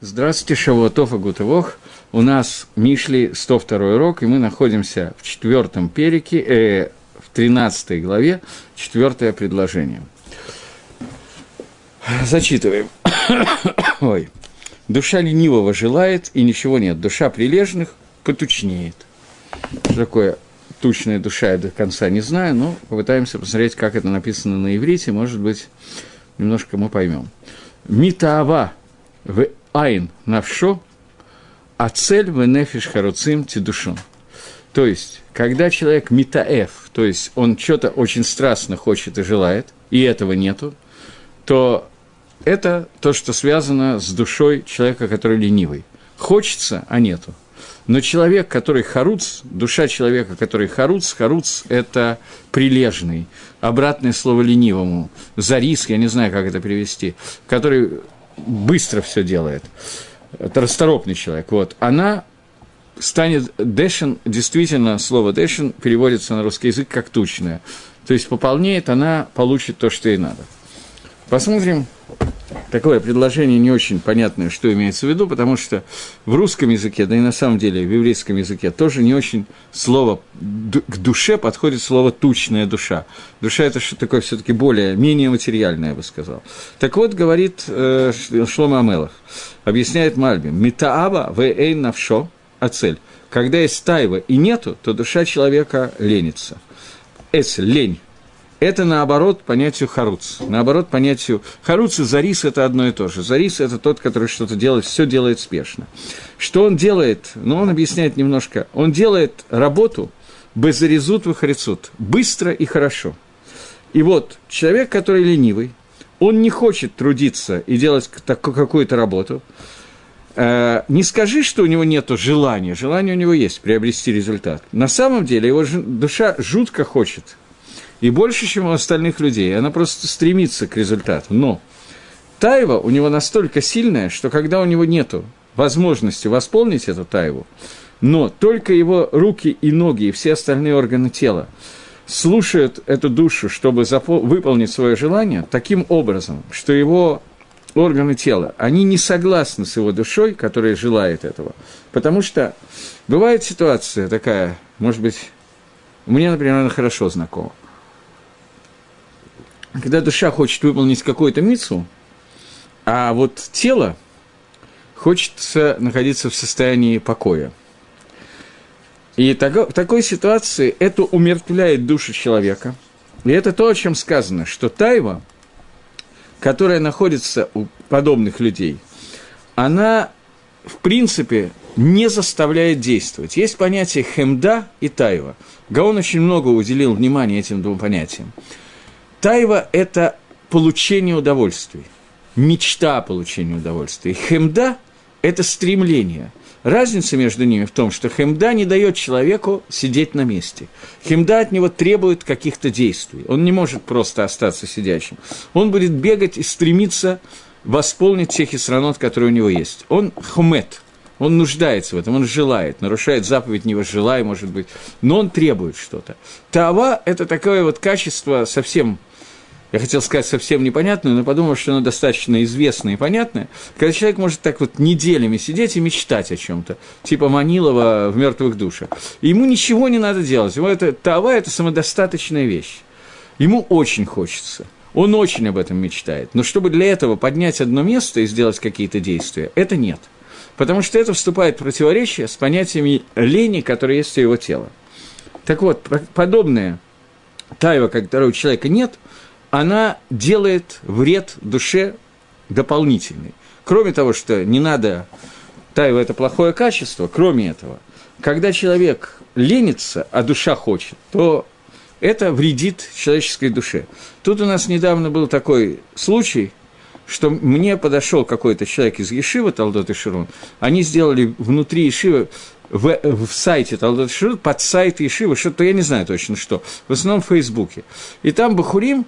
Здравствуйте, Шавуатов и Гутывох. У нас Мишли 102 урок, и мы находимся в четвертом перике, э, в 13 главе, четвертое предложение. Зачитываем. Ой. Душа ленивого желает, и ничего нет. Душа прилежных потучнеет. Что такое тучная душа, я до конца не знаю, но попытаемся посмотреть, как это написано на иврите, может быть, немножко мы поймем. Митаава в айн навшо, а цель в нефиш харуцим тидушон. То есть, когда человек митаэф, то есть он что-то очень страстно хочет и желает, и этого нету, то это то, что связано с душой человека, который ленивый. Хочется, а нету. Но человек, который харуц, душа человека, который харуц, харуц – это прилежный, обратное слово ленивому, зарис, я не знаю, как это перевести, который быстро все делает, это расторопный человек, вот, она станет дэшен, действительно, слово дэшен переводится на русский язык как тучная. То есть пополнеет, она получит то, что ей надо. Посмотрим, такое предложение не очень понятное, что имеется в виду, потому что в русском языке, да и на самом деле в еврейском языке тоже не очень слово к душе подходит слово тучная душа. Душа это что такое все-таки более, менее материальное, я бы сказал. Так вот, говорит э, Шлома Амелах, объясняет Мальби, метааба в эйн навшо, цель. Когда есть тайва и нету, то душа человека ленится. Эс, лень, это наоборот понятию харуц. Наоборот понятию харуц и зарис – это одно и то же. Зарис – это тот, который что-то делает, все делает спешно. Что он делает? Ну, он объясняет немножко. Он делает работу безаризут вахарицут, быстро и хорошо. И вот человек, который ленивый, он не хочет трудиться и делать какую-то работу, э, не скажи, что у него нет желания. Желание у него есть приобрести результат. На самом деле его душа жутко хочет и больше, чем у остальных людей. Она просто стремится к результату. Но тайва у него настолько сильная, что когда у него нет возможности восполнить эту тайву, но только его руки и ноги и все остальные органы тела слушают эту душу, чтобы запо- выполнить свое желание таким образом, что его органы тела, они не согласны с его душой, которая желает этого. Потому что бывает ситуация такая, может быть, мне, например, она хорошо знакома когда душа хочет выполнить какую-то мицу, а вот тело хочется находиться в состоянии покоя. И в такой ситуации это умертвляет душу человека. И это то, о чем сказано, что тайва, которая находится у подобных людей, она, в принципе, не заставляет действовать. Есть понятие хемда и тайва. Гаон очень много уделил внимания этим двум понятиям. Тайва – это получение удовольствия, мечта о получении удовольствия. Хемда – это стремление. Разница между ними в том, что хемда не дает человеку сидеть на месте. Хемда от него требует каких-то действий. Он не может просто остаться сидящим. Он будет бегать и стремиться восполнить тех исранот, которые у него есть. Он хумет, он нуждается в этом, он желает, нарушает заповедь не возжелай, может быть, но он требует что-то. Тава – это такое вот качество совсем я хотел сказать совсем непонятную, но подумал, что она достаточно известная и понятная, когда человек может так вот неделями сидеть и мечтать о чем-то, типа Манилова в мертвых душах. И ему ничего не надо делать. Ему это тава это самодостаточная вещь. Ему очень хочется. Он очень об этом мечтает. Но чтобы для этого поднять одно место и сделать какие-то действия, это нет. Потому что это вступает в противоречие с понятиями лени, которые есть у его тела. Так вот, подобное тайва, которого у человека нет – она делает вред душе дополнительный. Кроме того, что не надо тайва – это плохое качество, кроме этого, когда человек ленится, а душа хочет, то это вредит человеческой душе. Тут у нас недавно был такой случай, что мне подошел какой-то человек из Ешива, Талдот и Широн, они сделали внутри Ешива, в, в сайте Талдот и Широн, под сайт Ешива, что-то я не знаю точно что, в основном в Фейсбуке. И там Бахурим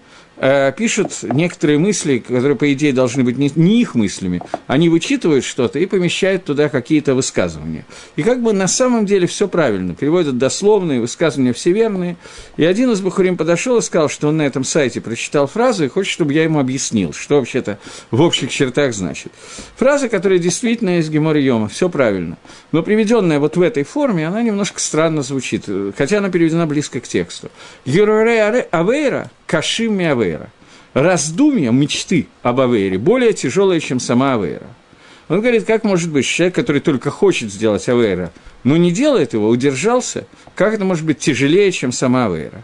пишут некоторые мысли, которые, по идее, должны быть не, их мыслями, они вычитывают что-то и помещают туда какие-то высказывания. И как бы на самом деле все правильно, переводят дословные, высказывания все верные. И один из Бахурим подошел и сказал, что он на этом сайте прочитал фразу и хочет, чтобы я ему объяснил, что вообще-то в общих чертах значит. Фраза, которая действительно из Гемора Йома, все правильно. Но приведенная вот в этой форме, она немножко странно звучит, хотя она переведена близко к тексту. Юруре Авейра – Кашим Авейра. Раздумья, мечты об Авейре более тяжелые, чем сама Авейра. Он говорит, как может быть человек, который только хочет сделать Авейра, но не делает его, удержался, как это может быть тяжелее, чем сама Авейра?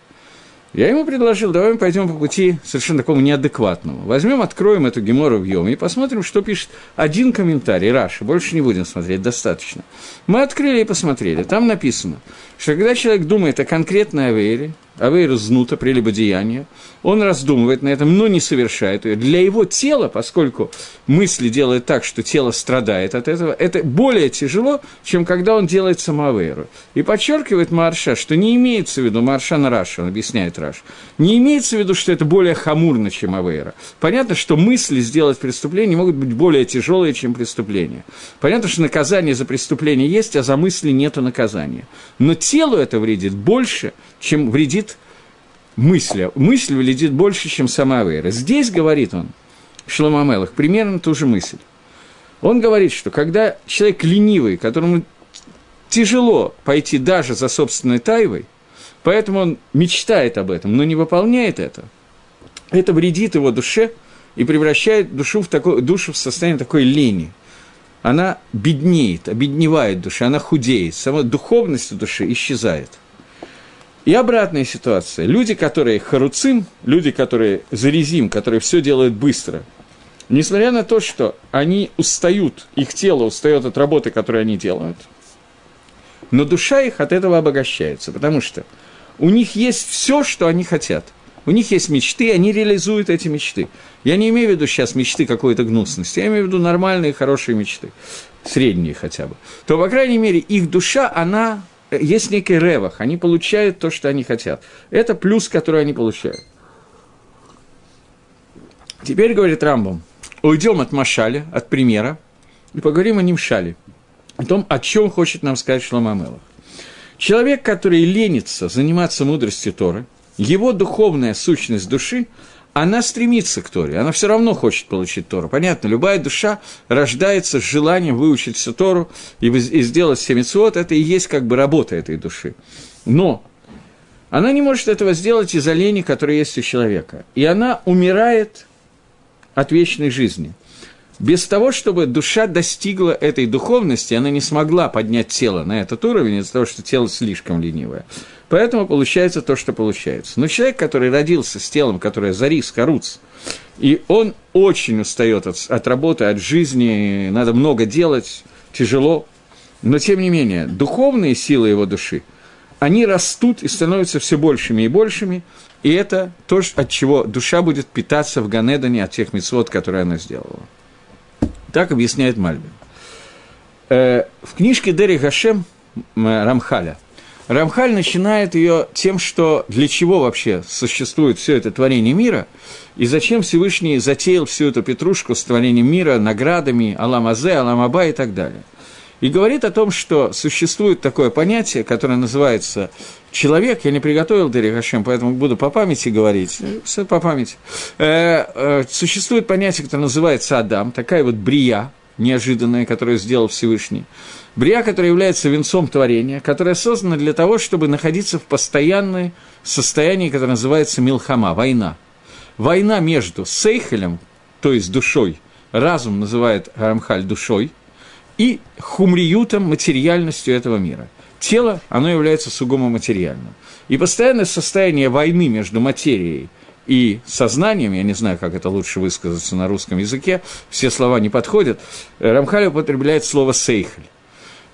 Я ему предложил, давай мы пойдем по пути совершенно такому неадекватному. Возьмем, откроем эту гемору в Йоме и посмотрим, что пишет один комментарий, Раши, больше не будем смотреть, достаточно. Мы открыли и посмотрели, там написано, что когда человек думает о конкретной Авейре, Авейру знута, прелюбодеяние, он раздумывает на этом, но не совершает ее. Для его тела, поскольку мысли делают так, что тело страдает от этого, это более тяжело, чем когда он делает самоавейру. И подчеркивает Марша, что не имеется в виду, Марша на Раш, он объясняет Раш, не имеется в виду, что это более хамурно, чем авейра. Понятно, что мысли сделать преступление могут быть более тяжелые, чем преступление. Понятно, что наказание за преступление есть, а за мысли нет наказания. Но телу это вредит больше, чем вредит мысли. Мысль вредит больше, чем сама Авейра. Здесь, говорит он, Шломамелах, примерно ту же мысль. Он говорит, что когда человек ленивый, которому тяжело пойти даже за собственной тайвой, поэтому он мечтает об этом, но не выполняет это, это вредит его душе и превращает душу в, такой, душу в состояние такой лени. Она беднеет, обедневает душа, она худеет, сама духовность души исчезает. И обратная ситуация. Люди, которые харуцим, люди, которые зарезим, которые все делают быстро, несмотря на то, что они устают, их тело устает от работы, которую они делают, но душа их от этого обогащается, потому что у них есть все, что они хотят. У них есть мечты, они реализуют эти мечты. Я не имею в виду сейчас мечты какой-то гнусности, я имею в виду нормальные, хорошие мечты, средние хотя бы. То, по крайней мере, их душа, она есть некий ревах, они получают то, что они хотят. Это плюс, который они получают. Теперь, говорит Рамбом, уйдем от Машаля, от примера, и поговорим о Нимшале, о том, о чем хочет нам сказать Шломамелах. Человек, который ленится заниматься мудростью Торы, его духовная сущность души, она стремится к Торе, она все равно хочет получить Тору. Понятно, любая душа рождается с желанием выучить всю Тору и, и сделать семицвод, это и есть как бы работа этой души. Но она не может этого сделать из-за лени, которая есть у человека. И она умирает от вечной жизни. Без того, чтобы душа достигла этой духовности, она не смогла поднять тело на этот уровень из-за того, что тело слишком ленивое. Поэтому получается то, что получается. Но человек, который родился с телом, которое зарис, коруц, и он очень устает от, от работы, от жизни, надо много делать, тяжело, но тем не менее, духовные силы его души, они растут и становятся все большими и большими, и это то, от чего душа будет питаться в Ганедане от тех мецвод, которые она сделала. Так объясняет Мальбин. Э, в книжке Дери Гашем Рамхаля – Рамхаль начинает ее тем, что для чего вообще существует все это творение мира, и зачем Всевышний затеял всю эту петрушку с творением мира, наградами, Аламазе, Аламаба и так далее. И говорит о том, что существует такое понятие, которое называется человек, я не приготовил Дери Хашем, поэтому буду по памяти говорить, все по памяти. Э, э, существует понятие, которое называется Адам, такая вот брия, неожиданная, которую сделал Всевышний. Брия, которая является венцом творения, которая создана для того, чтобы находиться в постоянном состоянии, которое называется милхама, война. Война между сейхелем, то есть душой, разум называет Рамхаль душой, и хумриютом, материальностью этого мира. Тело, оно является сугубо материальным. И постоянное состояние войны между материей и сознанием, я не знаю, как это лучше высказаться на русском языке, все слова не подходят, Рамхаль употребляет слово «сейхель»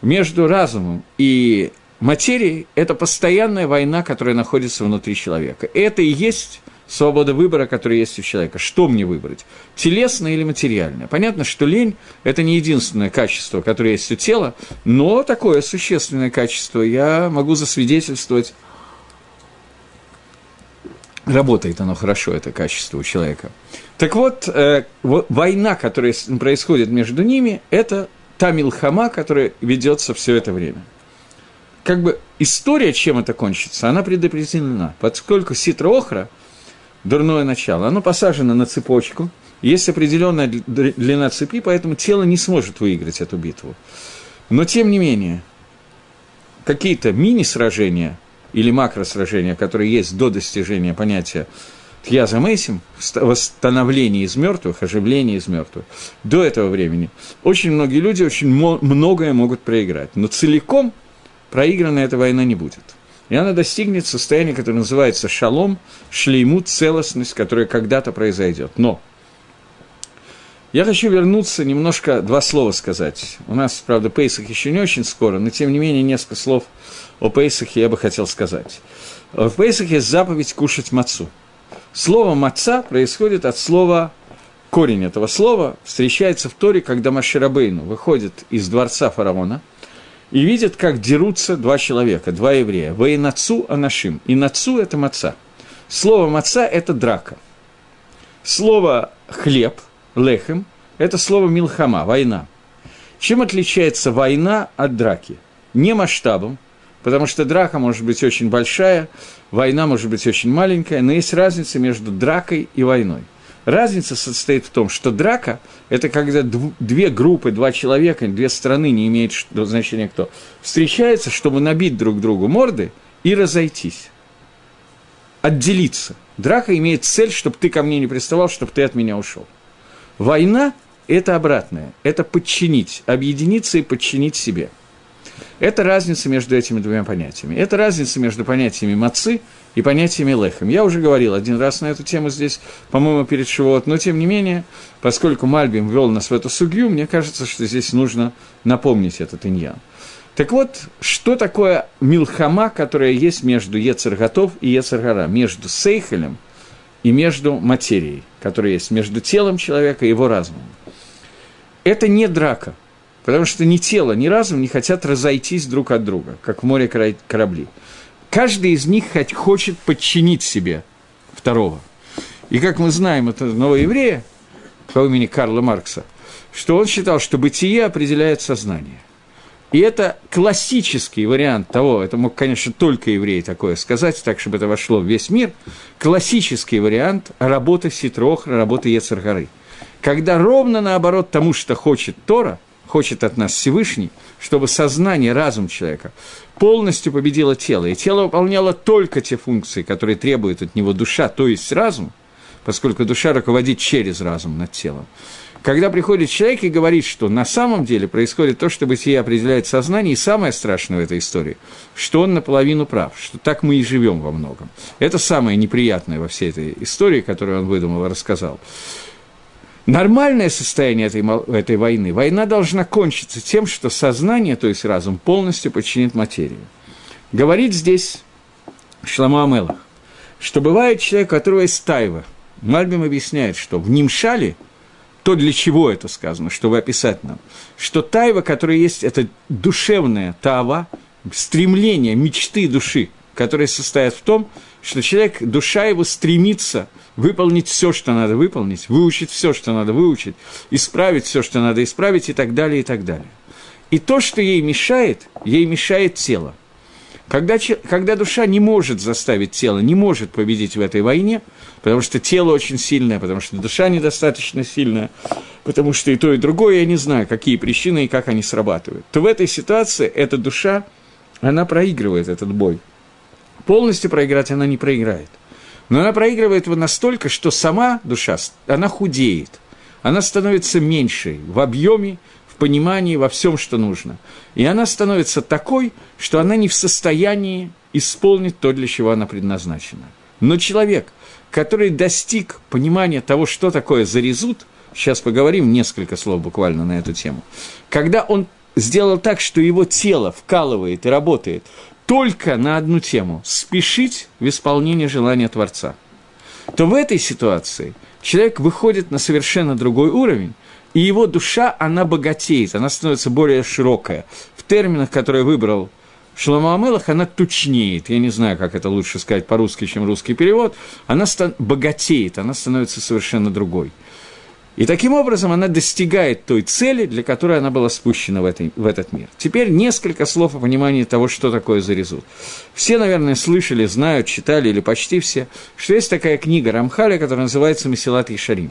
между разумом и материей – это постоянная война, которая находится внутри человека. Это и есть свобода выбора, которая есть у человека. Что мне выбрать? Телесное или материальное? Понятно, что лень – это не единственное качество, которое есть у тела, но такое существенное качество я могу засвидетельствовать работает оно хорошо, это качество у человека. Так вот, э, война, которая происходит между ними, это та милхама, которая ведется все это время. Как бы история, чем это кончится, она предопределена, поскольку ситра охра, дурное начало, оно посажено на цепочку, есть определенная длина цепи, поэтому тело не сможет выиграть эту битву. Но, тем не менее, какие-то мини-сражения или макросражения, которые есть до достижения понятия Тьяза Мейсим, восстановление из мертвых, оживление из мертвых, до этого времени очень многие люди очень многое могут проиграть. Но целиком проиграна эта война не будет. И она достигнет состояния, которое называется шалом, шлеймут, целостность, которая когда-то произойдет. Но я хочу вернуться, немножко два слова сказать. У нас, правда, Пейсах еще не очень скоро, но тем не менее несколько слов о Пейсахе я бы хотел сказать. В Пейсахе заповедь кушать мацу – Слово «маца» происходит от слова, корень этого слова встречается в Торе, когда Маширабейну выходит из дворца фараона и видит, как дерутся два человека, два еврея. Вейнацу анашим. И нацу – это маца. Слово маца – это драка. Слово хлеб, лехем – это слово милхама, война. Чем отличается война от драки? Не масштабом, потому что драка может быть очень большая, война может быть очень маленькая, но есть разница между дракой и войной. Разница состоит в том, что драка – это когда две группы, два человека, две страны, не имеет значения кто, встречаются, чтобы набить друг другу морды и разойтись, отделиться. Драка имеет цель, чтобы ты ко мне не приставал, чтобы ты от меня ушел. Война – это обратное, это подчинить, объединиться и подчинить себе – это разница между этими двумя понятиями. Это разница между понятиями мацы и понятиями лехем. Я уже говорил один раз на эту тему здесь, по-моему, перед Шивот, но тем не менее, поскольку Мальбим ввел нас в эту судью, мне кажется, что здесь нужно напомнить этот иньян. Так вот, что такое милхама, которая есть между Ецерготов и Ецергара, между Сейхелем и между материей, которая есть между телом человека и его разумом? Это не драка – Потому что ни тело, ни разум не хотят разойтись друг от друга, как в море корабли. Каждый из них хочет подчинить себе второго. И как мы знаем, это новоеврея по имени Карла Маркса, что он считал, что бытие определяет сознание. И это классический вариант того, это мог, конечно, только еврей такое сказать, так, чтобы это вошло в весь мир, классический вариант работы Ситрохра, работы Ецаргары. Когда ровно наоборот тому, что хочет Тора – хочет от нас Всевышний, чтобы сознание, разум человека полностью победило тело, и тело выполняло только те функции, которые требует от него душа, то есть разум, поскольку душа руководит через разум над телом. Когда приходит человек и говорит, что на самом деле происходит то, что бытие определяет сознание, и самое страшное в этой истории, что он наполовину прав, что так мы и живем во многом. Это самое неприятное во всей этой истории, которую он выдумал и рассказал. Нормальное состояние этой, этой войны, война должна кончиться тем, что сознание, то есть разум, полностью подчинит материю. Говорит здесь Шламу Амелах, что бывает человек, у которого есть тайва. Мальбим объясняет, что в Нимшале, то для чего это сказано, чтобы описать нам, что тайва, которая есть, это душевная тава, стремление, мечты души, которые состоят в том, что человек, душа его стремится выполнить все, что надо выполнить, выучить все, что надо выучить, исправить все, что надо исправить и так далее, и так далее. И то, что ей мешает, ей мешает тело. Когда, когда душа не может заставить тело, не может победить в этой войне, потому что тело очень сильное, потому что душа недостаточно сильная, потому что и то, и другое, я не знаю, какие причины и как они срабатывают, то в этой ситуации эта душа, она проигрывает этот бой. Полностью проиграть она не проиграет. Но она проигрывает его настолько, что сама душа, она худеет. Она становится меньшей в объеме, в понимании, во всем, что нужно. И она становится такой, что она не в состоянии исполнить то, для чего она предназначена. Но человек, который достиг понимания того, что такое зарезут, сейчас поговорим несколько слов буквально на эту тему, когда он сделал так, что его тело вкалывает и работает только на одну тему – спешить в исполнении желания Творца, то в этой ситуации человек выходит на совершенно другой уровень, и его душа, она богатеет, она становится более широкая. В терминах, которые выбрал Шлома Амелах, она тучнеет. Я не знаю, как это лучше сказать по-русски, чем русский перевод. Она стан- богатеет, она становится совершенно другой. И таким образом она достигает той цели, для которой она была спущена в, этой, в этот мир. Теперь несколько слов о понимании того, что такое зарезут. Все, наверное, слышали, знают, читали или почти все, что есть такая книга Рамхаля, которая называется «Месилат Ишарим».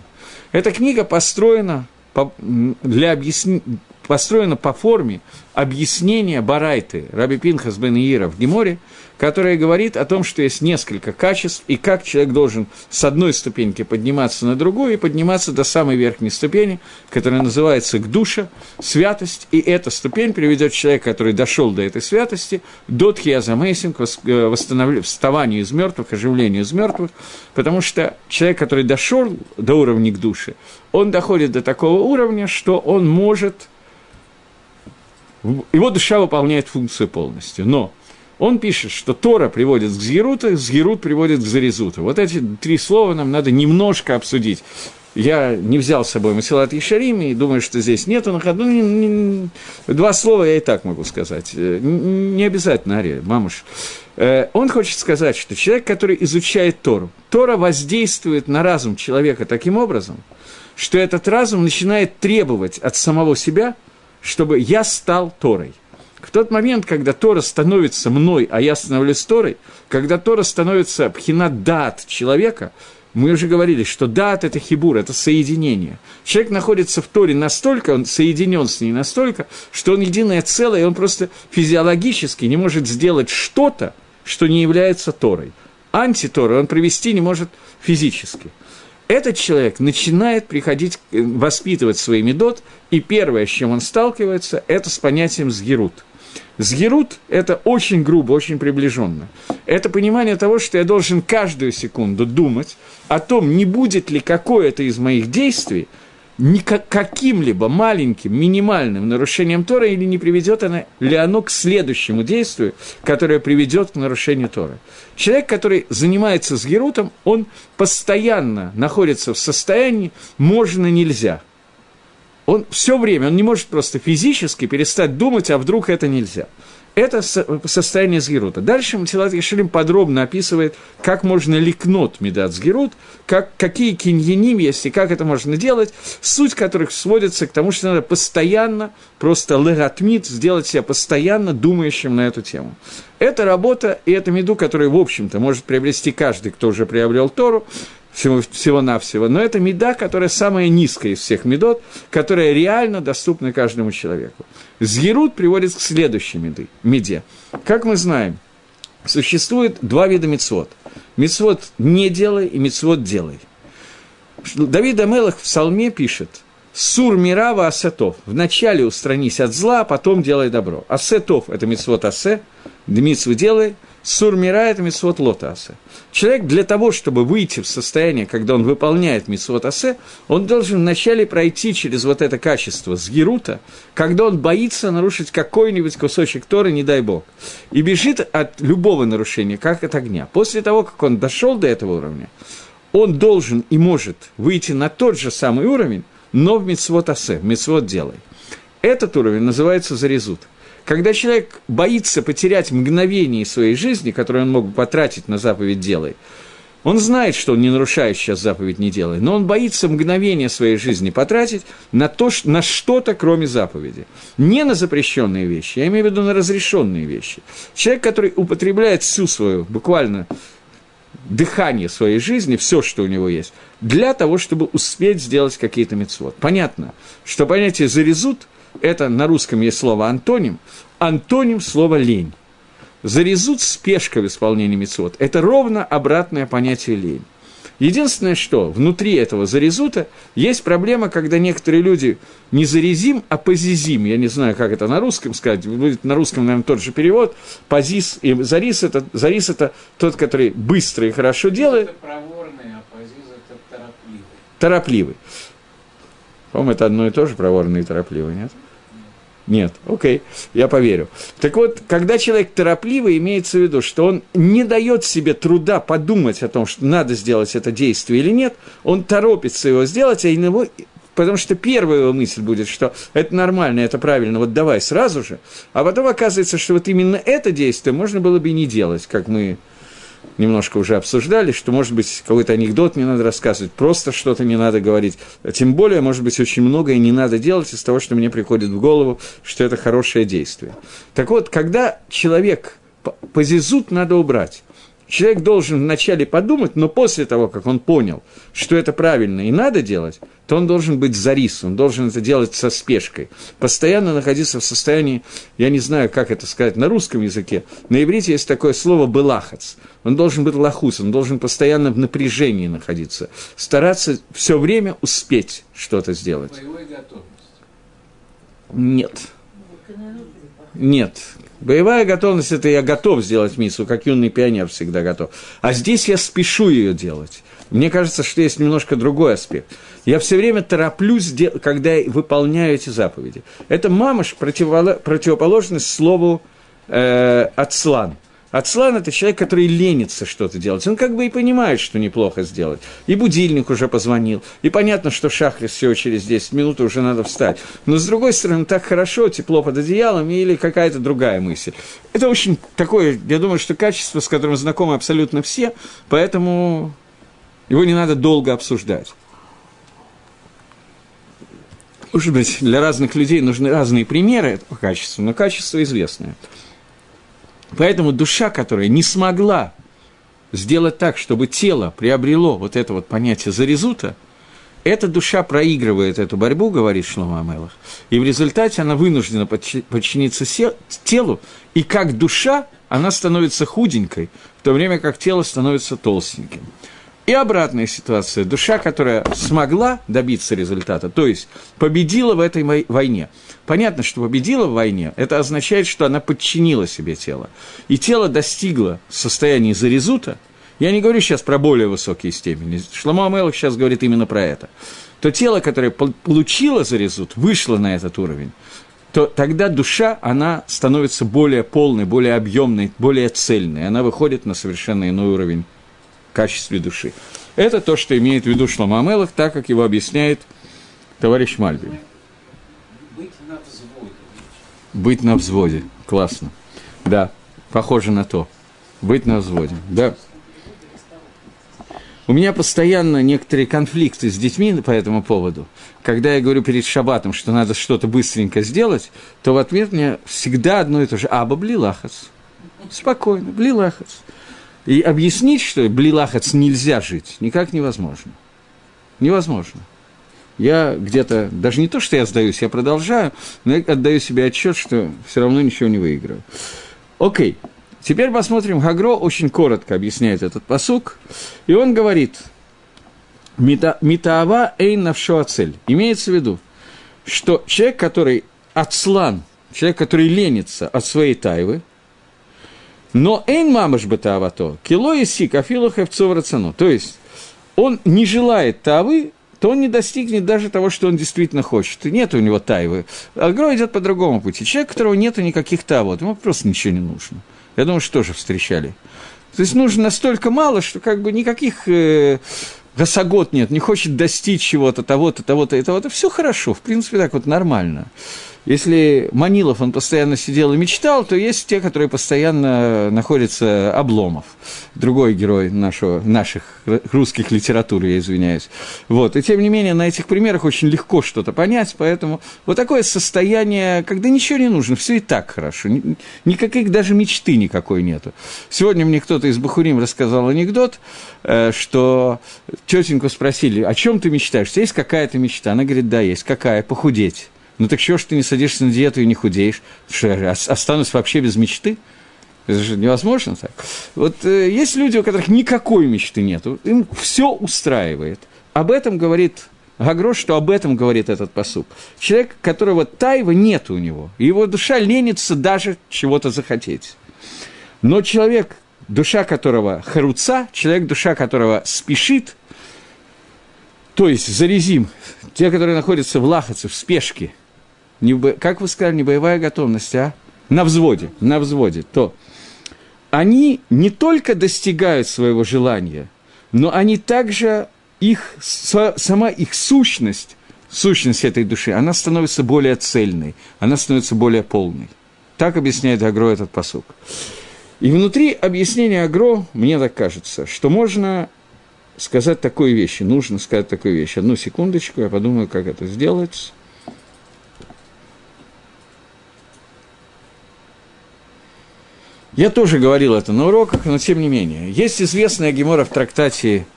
Эта книга построена по, для объяснения построена по форме объяснения Барайты Раби Пинхас бен Иира в Геморе, которая говорит о том, что есть несколько качеств, и как человек должен с одной ступеньки подниматься на другую и подниматься до самой верхней ступени, которая называется к душе, святость, и эта ступень приведет человека, который дошел до этой святости, до Тхиазамейсинг, э, вставанию из мертвых, оживлению из мертвых, потому что человек, который дошел до уровня к душе, он доходит до такого уровня, что он может его душа выполняет функцию полностью. Но он пишет, что Тора приводит к זהירות у, זהירות приводит к זריזות у. Вот эти три слова нам надо немножко обсудить. Я не взял с собой Месилат Йешарим и думаю, что здесь нету на ходу. Ну, два слова я и так могу сказать. Э, не обязательно, Ария, мамуш. Э, он хочет сказать, что человек, который изучает Тору, Тора воздействует на разум человека таким образом, что этот разум начинает требовать от самого себя – чтобы я стал Торой. В тот момент, когда Тора становится мной, а я становлюсь Торой, когда Тора становится пхинадат человека, мы уже говорили, что дат – это хибур, это соединение. Человек находится в Торе настолько, он соединен с ней настолько, что он единое целое, и он просто физиологически не может сделать что-то, что не является Торой. Антиторы он провести не может физически – этот человек начинает приходить, э, воспитывать свои медот, и первое, с чем он сталкивается, это с понятием «сгерут». Сгерут – это очень грубо, очень приближенно. Это понимание того, что я должен каждую секунду думать о том, не будет ли какое-то из моих действий – каким-либо маленьким, минимальным нарушением Тора или не приведет она, ли оно к следующему действию, которое приведет к нарушению Тора. Человек, который занимается с Герутом, он постоянно находится в состоянии «можно-нельзя». Он все время, он не может просто физически перестать думать, а вдруг это нельзя – это состояние Сгерута. Дальше Матилат Ешелим подробно описывает, как можно ликнот Медат Сгерут, как, какие киньяним есть и как это можно делать, суть которых сводится к тому, что надо постоянно, просто легатмит, сделать себя постоянно думающим на эту тему. Это работа, и это меду, которую, в общем-то, может приобрести каждый, кто уже приобрел Тору, всего, всего-навсего, но это меда, которая самая низкая из всех медот, которая реально доступна каждому человеку. Згерут приводит к следующей меды, меде. Как мы знаем, существует два вида мецвод. Мецвод не делай и мецвод делай. Давид Амелах в Псалме пишет – Сур мирава асетов. Вначале устранись от зла, а потом делай добро. Асетов – это митцвот асе, митцву делай, Сурмира – это митцвот лотасе. Человек для того, чтобы выйти в состояние, когда он выполняет митцвот асе, он должен вначале пройти через вот это качество сгирута, когда он боится нарушить какой-нибудь кусочек Торы, не дай бог, и бежит от любого нарушения, как от огня. После того, как он дошел до этого уровня, он должен и может выйти на тот же самый уровень, но в митцвот асе, в делай. Этот уровень называется зарезут – когда человек боится потерять мгновение своей жизни, которое он мог бы потратить на заповедь «делай», он знает, что он не нарушает сейчас заповедь «не делай», но он боится мгновение своей жизни потратить на, то, на что-то, кроме заповеди. Не на запрещенные вещи, я имею в виду на разрешенные вещи. Человек, который употребляет всю свою, буквально, дыхание своей жизни, все, что у него есть, для того, чтобы успеть сделать какие-то мецвод. Понятно, что понятие «зарезут» это на русском есть слово антоним, антоним слова лень. Зарезут спешка в исполнении мецвод – это ровно обратное понятие лень. Единственное, что внутри этого зарезута есть проблема, когда некоторые люди не зарезим, а позизим. Я не знаю, как это на русском сказать. Будет на русском, наверное, тот же перевод. Позис и зарис это, зарис это тот, который быстро и хорошо делает. Это проворный, а позиз это торопливый. Торопливый. По-моему, это одно и то же, проворный и торопливый, нет? Нет, окей, я поверю. Так вот, когда человек торопливый, имеется в виду, что он не дает себе труда подумать о том, что надо сделать это действие или нет, он торопится его сделать, а его потому что первая его мысль будет, что это нормально, это правильно, вот давай сразу же, а потом оказывается, что вот именно это действие можно было бы и не делать, как мы немножко уже обсуждали, что, может быть, какой-то анекдот не надо рассказывать, просто что-то не надо говорить. Тем более, может быть, очень многое не надо делать из того, что мне приходит в голову, что это хорошее действие. Так вот, когда человек позизут надо убрать, человек должен вначале подумать, но после того, как он понял, что это правильно и надо делать, то он должен быть зарис, он должен это делать со спешкой. Постоянно находиться в состоянии, я не знаю, как это сказать на русском языке, на иврите есть такое слово «белахац». Он должен быть лохус, он должен постоянно в напряжении находиться, стараться все время успеть что-то сделать. Нет. Нет. Боевая готовность – это я готов сделать миссу, как юный пионер всегда готов. А здесь я спешу ее делать. Мне кажется, что есть немножко другой аспект. Я все время тороплюсь, когда выполняю эти заповеди. Это мамаш противоположность слову э, «ацлан». Ацлан – это человек, который ленится что-то делать. Он как бы и понимает, что неплохо сделать. И будильник уже позвонил. И понятно, что шахрис всего через 10 минут уже надо встать. Но, с другой стороны, так хорошо, тепло под одеялом или какая-то другая мысль. Это очень такое, я думаю, что качество, с которым знакомы абсолютно все, поэтому его не надо долго обсуждать. Может быть, для разных людей нужны разные примеры этого качества, но качество известное – Поэтому душа, которая не смогла сделать так, чтобы тело приобрело вот это вот понятие зарезута, эта душа проигрывает эту борьбу, говорит Шлома Амелах, и в результате она вынуждена подчиниться телу, и как душа она становится худенькой, в то время как тело становится толстеньким. И обратная ситуация. Душа, которая смогла добиться результата, то есть победила в этой войне. Понятно, что победила в войне, это означает, что она подчинила себе тело. И тело достигло состояния зарезута, я не говорю сейчас про более высокие степени, Шламу Амелах сейчас говорит именно про это. То тело, которое получило зарезут, вышло на этот уровень, то тогда душа, она становится более полной, более объемной, более цельной. Она выходит на совершенно иной уровень качестве души. Это то, что имеет в виду Шломамелах, так как его объясняет товарищ Мальбин. Быть на взводе. Быть на взводе. Классно. Да, похоже на то. Быть на взводе. Да. У меня постоянно некоторые конфликты с детьми по этому поводу. Когда я говорю перед шабатом, что надо что-то быстренько сделать, то в ответ мне всегда одно и то же. Аба блилахас. Спокойно, блилахас. И объяснить, что блилахац нельзя жить, никак невозможно. Невозможно. Я где-то, даже не то, что я сдаюсь, я продолжаю, но я отдаю себе отчет, что все равно ничего не выиграю. Окей, теперь посмотрим, Гагро очень коротко объясняет этот посук, и он говорит, «Митаава эйн навшо ацель». Имеется в виду, что человек, который отслан, человек, который ленится от своей тайвы, но эйн мамаш бетавато, кило и сик, афилу хевцов рацану. То есть, он не желает тавы, то он не достигнет даже того, что он действительно хочет. И нет у него тайвы. Агро идет по другому пути. Человек, у которого нет никаких тавод, ему просто ничего не нужно. Я думаю, что тоже встречали. То есть нужно настолько мало, что как бы никаких э, нет, не хочет достичь чего-то, того-то, того-то и того-то. Все хорошо, в принципе, так вот нормально. Если Манилов, он постоянно сидел и мечтал, то есть те, которые постоянно находятся Обломов, другой герой нашего, наших русских литератур, я извиняюсь. Вот. И тем не менее, на этих примерах очень легко что-то понять, поэтому вот такое состояние, когда ничего не нужно, все и так хорошо, никаких даже мечты никакой нету. Сегодня мне кто-то из Бахурим рассказал анекдот, э, что тетеньку спросили, о чем ты мечтаешь? Есть какая-то мечта? Она говорит, да, есть. Какая? Похудеть. Ну так чего ж ты не садишься на диету и не худеешь? Что, останусь вообще без мечты? Это же невозможно так. Вот э, есть люди, у которых никакой мечты нет, им все устраивает. Об этом говорит Гагрош, что об этом говорит этот посуд. Человек, которого тайва нет у него, его душа ленится даже чего-то захотеть. Но человек, душа которого харуца, человек, душа которого спешит, то есть зарезим, те, которые находятся в лахаце, в спешке – не, как вы сказали, не боевая готовность, а на взводе, на взводе, то они не только достигают своего желания, но они также, их, сама их сущность сущность этой души, она становится более цельной, она становится более полной. Так объясняет Агро этот посук. И внутри объяснения Агро, мне так кажется, что можно сказать такую вещь, нужно сказать такую вещь. Одну секундочку, я подумаю, как это сделать. Я тоже говорил это на уроках, но тем не менее. Есть известная гемора в трактате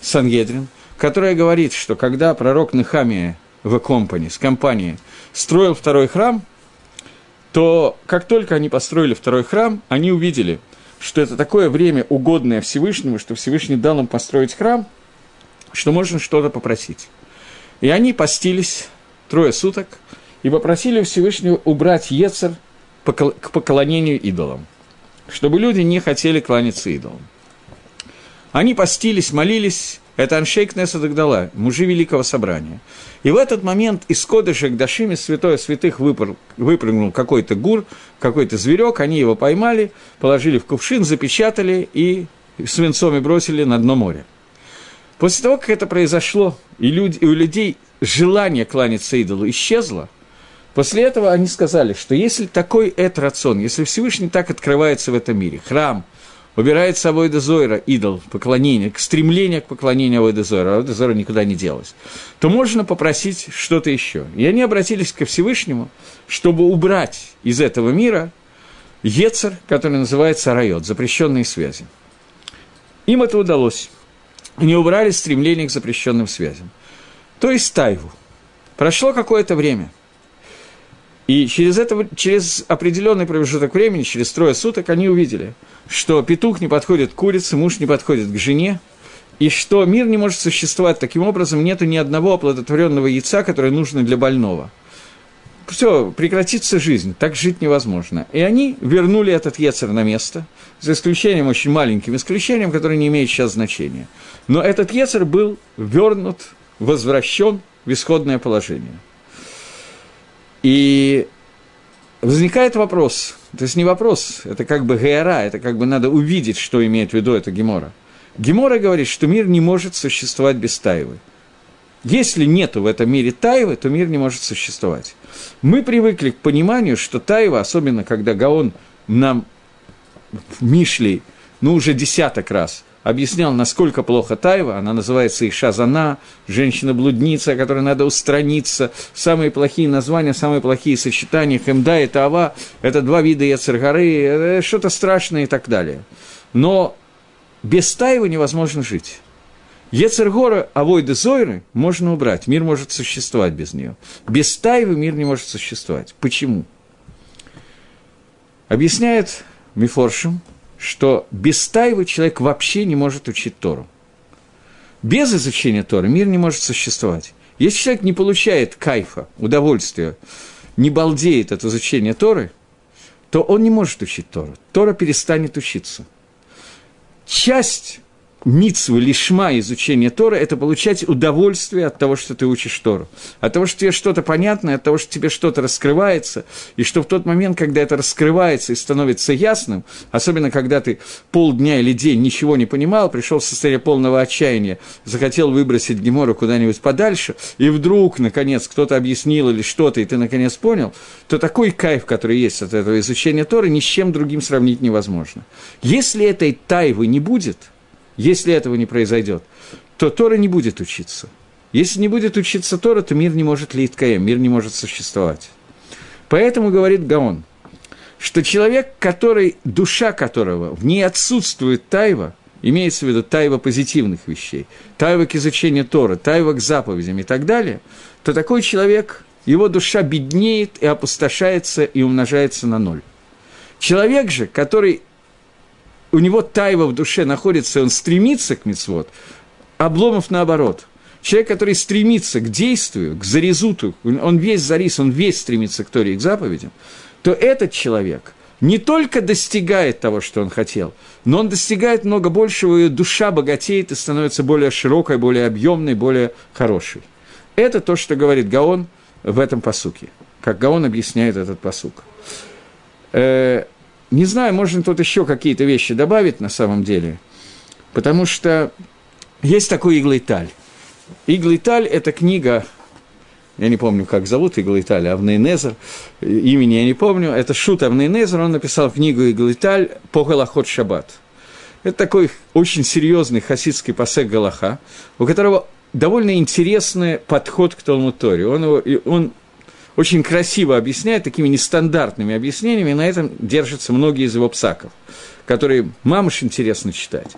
Сангедрин, которая говорит, что когда пророк Нехамия в компании, с компанией, строил второй храм, то как только они построили второй храм, они увидели, что это такое время угодное Всевышнему, что Всевышний дал им построить храм, что можно что-то попросить. И они постились трое суток и попросили Всевышнего убрать Ецер к поклонению идолам чтобы люди не хотели кланяться идолам. Они постились, молились, это Аншейк Несадагдала, мужи Великого Собрания. И в этот момент из Кодыша к Дашиме святое святых выпр... выпрыгнул какой-то гур, какой-то зверек, они его поймали, положили в кувшин, запечатали и свинцом и бросили на дно моря. После того, как это произошло, и, люди, и у людей желание кланяться идолу исчезло – После этого они сказали, что если такой это рацион, если Всевышний так открывается в этом мире, храм, убирает с собой Дезойра, идол, поклонение, стремление к поклонению Авойда Зойра, Авойда Зойра никуда не делось, то можно попросить что-то еще. И они обратились ко Всевышнему, чтобы убрать из этого мира Ецер, который называется Райот, запрещенные связи. Им это удалось. Они убрали стремление к запрещенным связям. То есть Тайву. Прошло какое-то время – и через, это, через определенный промежуток времени, через трое суток, они увидели, что петух не подходит к курице, муж не подходит к жене, и что мир не может существовать таким образом, нету ни одного оплодотворенного яйца, которое нужно для больного. Все, прекратится жизнь, так жить невозможно. И они вернули этот яцер на место, за исключением, очень маленьким исключением, которое не имеет сейчас значения. Но этот яцер был вернут, возвращен в исходное положение – и возникает вопрос, то есть не вопрос, это как бы геора, это как бы надо увидеть, что имеет в виду эта Гемора. Гемора говорит, что мир не может существовать без Таевы. Если нету в этом мире Таевы, то мир не может существовать. Мы привыкли к пониманию, что Таева, особенно когда Гаон нам в Мишли, ну уже десяток раз – объяснял, насколько плохо Тайва, она называется Иша Зана, женщина-блудница, которой надо устраниться, самые плохие названия, самые плохие сочетания, Хемда и Тава, это два вида Яцергары, что-то страшное и так далее. Но без Таева невозможно жить. Ецергора, авойды Зойры можно убрать, мир может существовать без нее. Без Таевы мир не может существовать. Почему? Объясняет Мифоршим, что без тайвы человек вообще не может учить Тору. Без изучения Торы мир не может существовать. Если человек не получает кайфа, удовольствия, не балдеет от изучения Торы, то он не может учить Тору. Тора перестанет учиться. Часть митцвы, лишма изучения Тора – это получать удовольствие от того, что ты учишь Тору. От того, что тебе что-то понятно, от того, что тебе что-то раскрывается, и что в тот момент, когда это раскрывается и становится ясным, особенно когда ты полдня или день ничего не понимал, пришел в состояние полного отчаяния, захотел выбросить Гемору куда-нибудь подальше, и вдруг, наконец, кто-то объяснил или что-то, и ты, наконец, понял, то такой кайф, который есть от этого изучения Торы, ни с чем другим сравнить невозможно. Если этой тайвы не будет – если этого не произойдет, то Тора не будет учиться. Если не будет учиться Тора, то мир не может лить каем, мир не может существовать. Поэтому говорит Гаон, что человек, который, душа которого, в ней отсутствует тайва, имеется в виду тайва позитивных вещей, тайва к изучению Тора, тайва к заповедям и так далее, то такой человек, его душа беднеет и опустошается и умножается на ноль. Человек же, который у него тайва в душе находится, он стремится к мицвод, Обломов наоборот. Человек, который стремится к действию, к зарезуту, он весь зарис, он весь стремится к Торе и к заповедям, то этот человек не только достигает того, что он хотел, но он достигает много большего, и душа богатеет и становится более широкой, более объемной, более хорошей. Это то, что говорит Гаон в этом посуке, как Гаон объясняет этот посук. Не знаю, можно тут еще какие-то вещи добавить на самом деле, потому что есть такой Иглайталь. Иглайталь – это книга я не помню, как зовут Иглиталь, Авнейнезер, имени я не помню, это Шут Авнейнезер, он написал книгу Иглиталь по Галахот Шаббат. Это такой очень серьезный хасидский посек Галаха, у которого довольно интересный подход к Талмуторе. Он, он очень красиво объясняет такими нестандартными объяснениями, и на этом держатся многие из его псаков, которые мамыш интересно читать.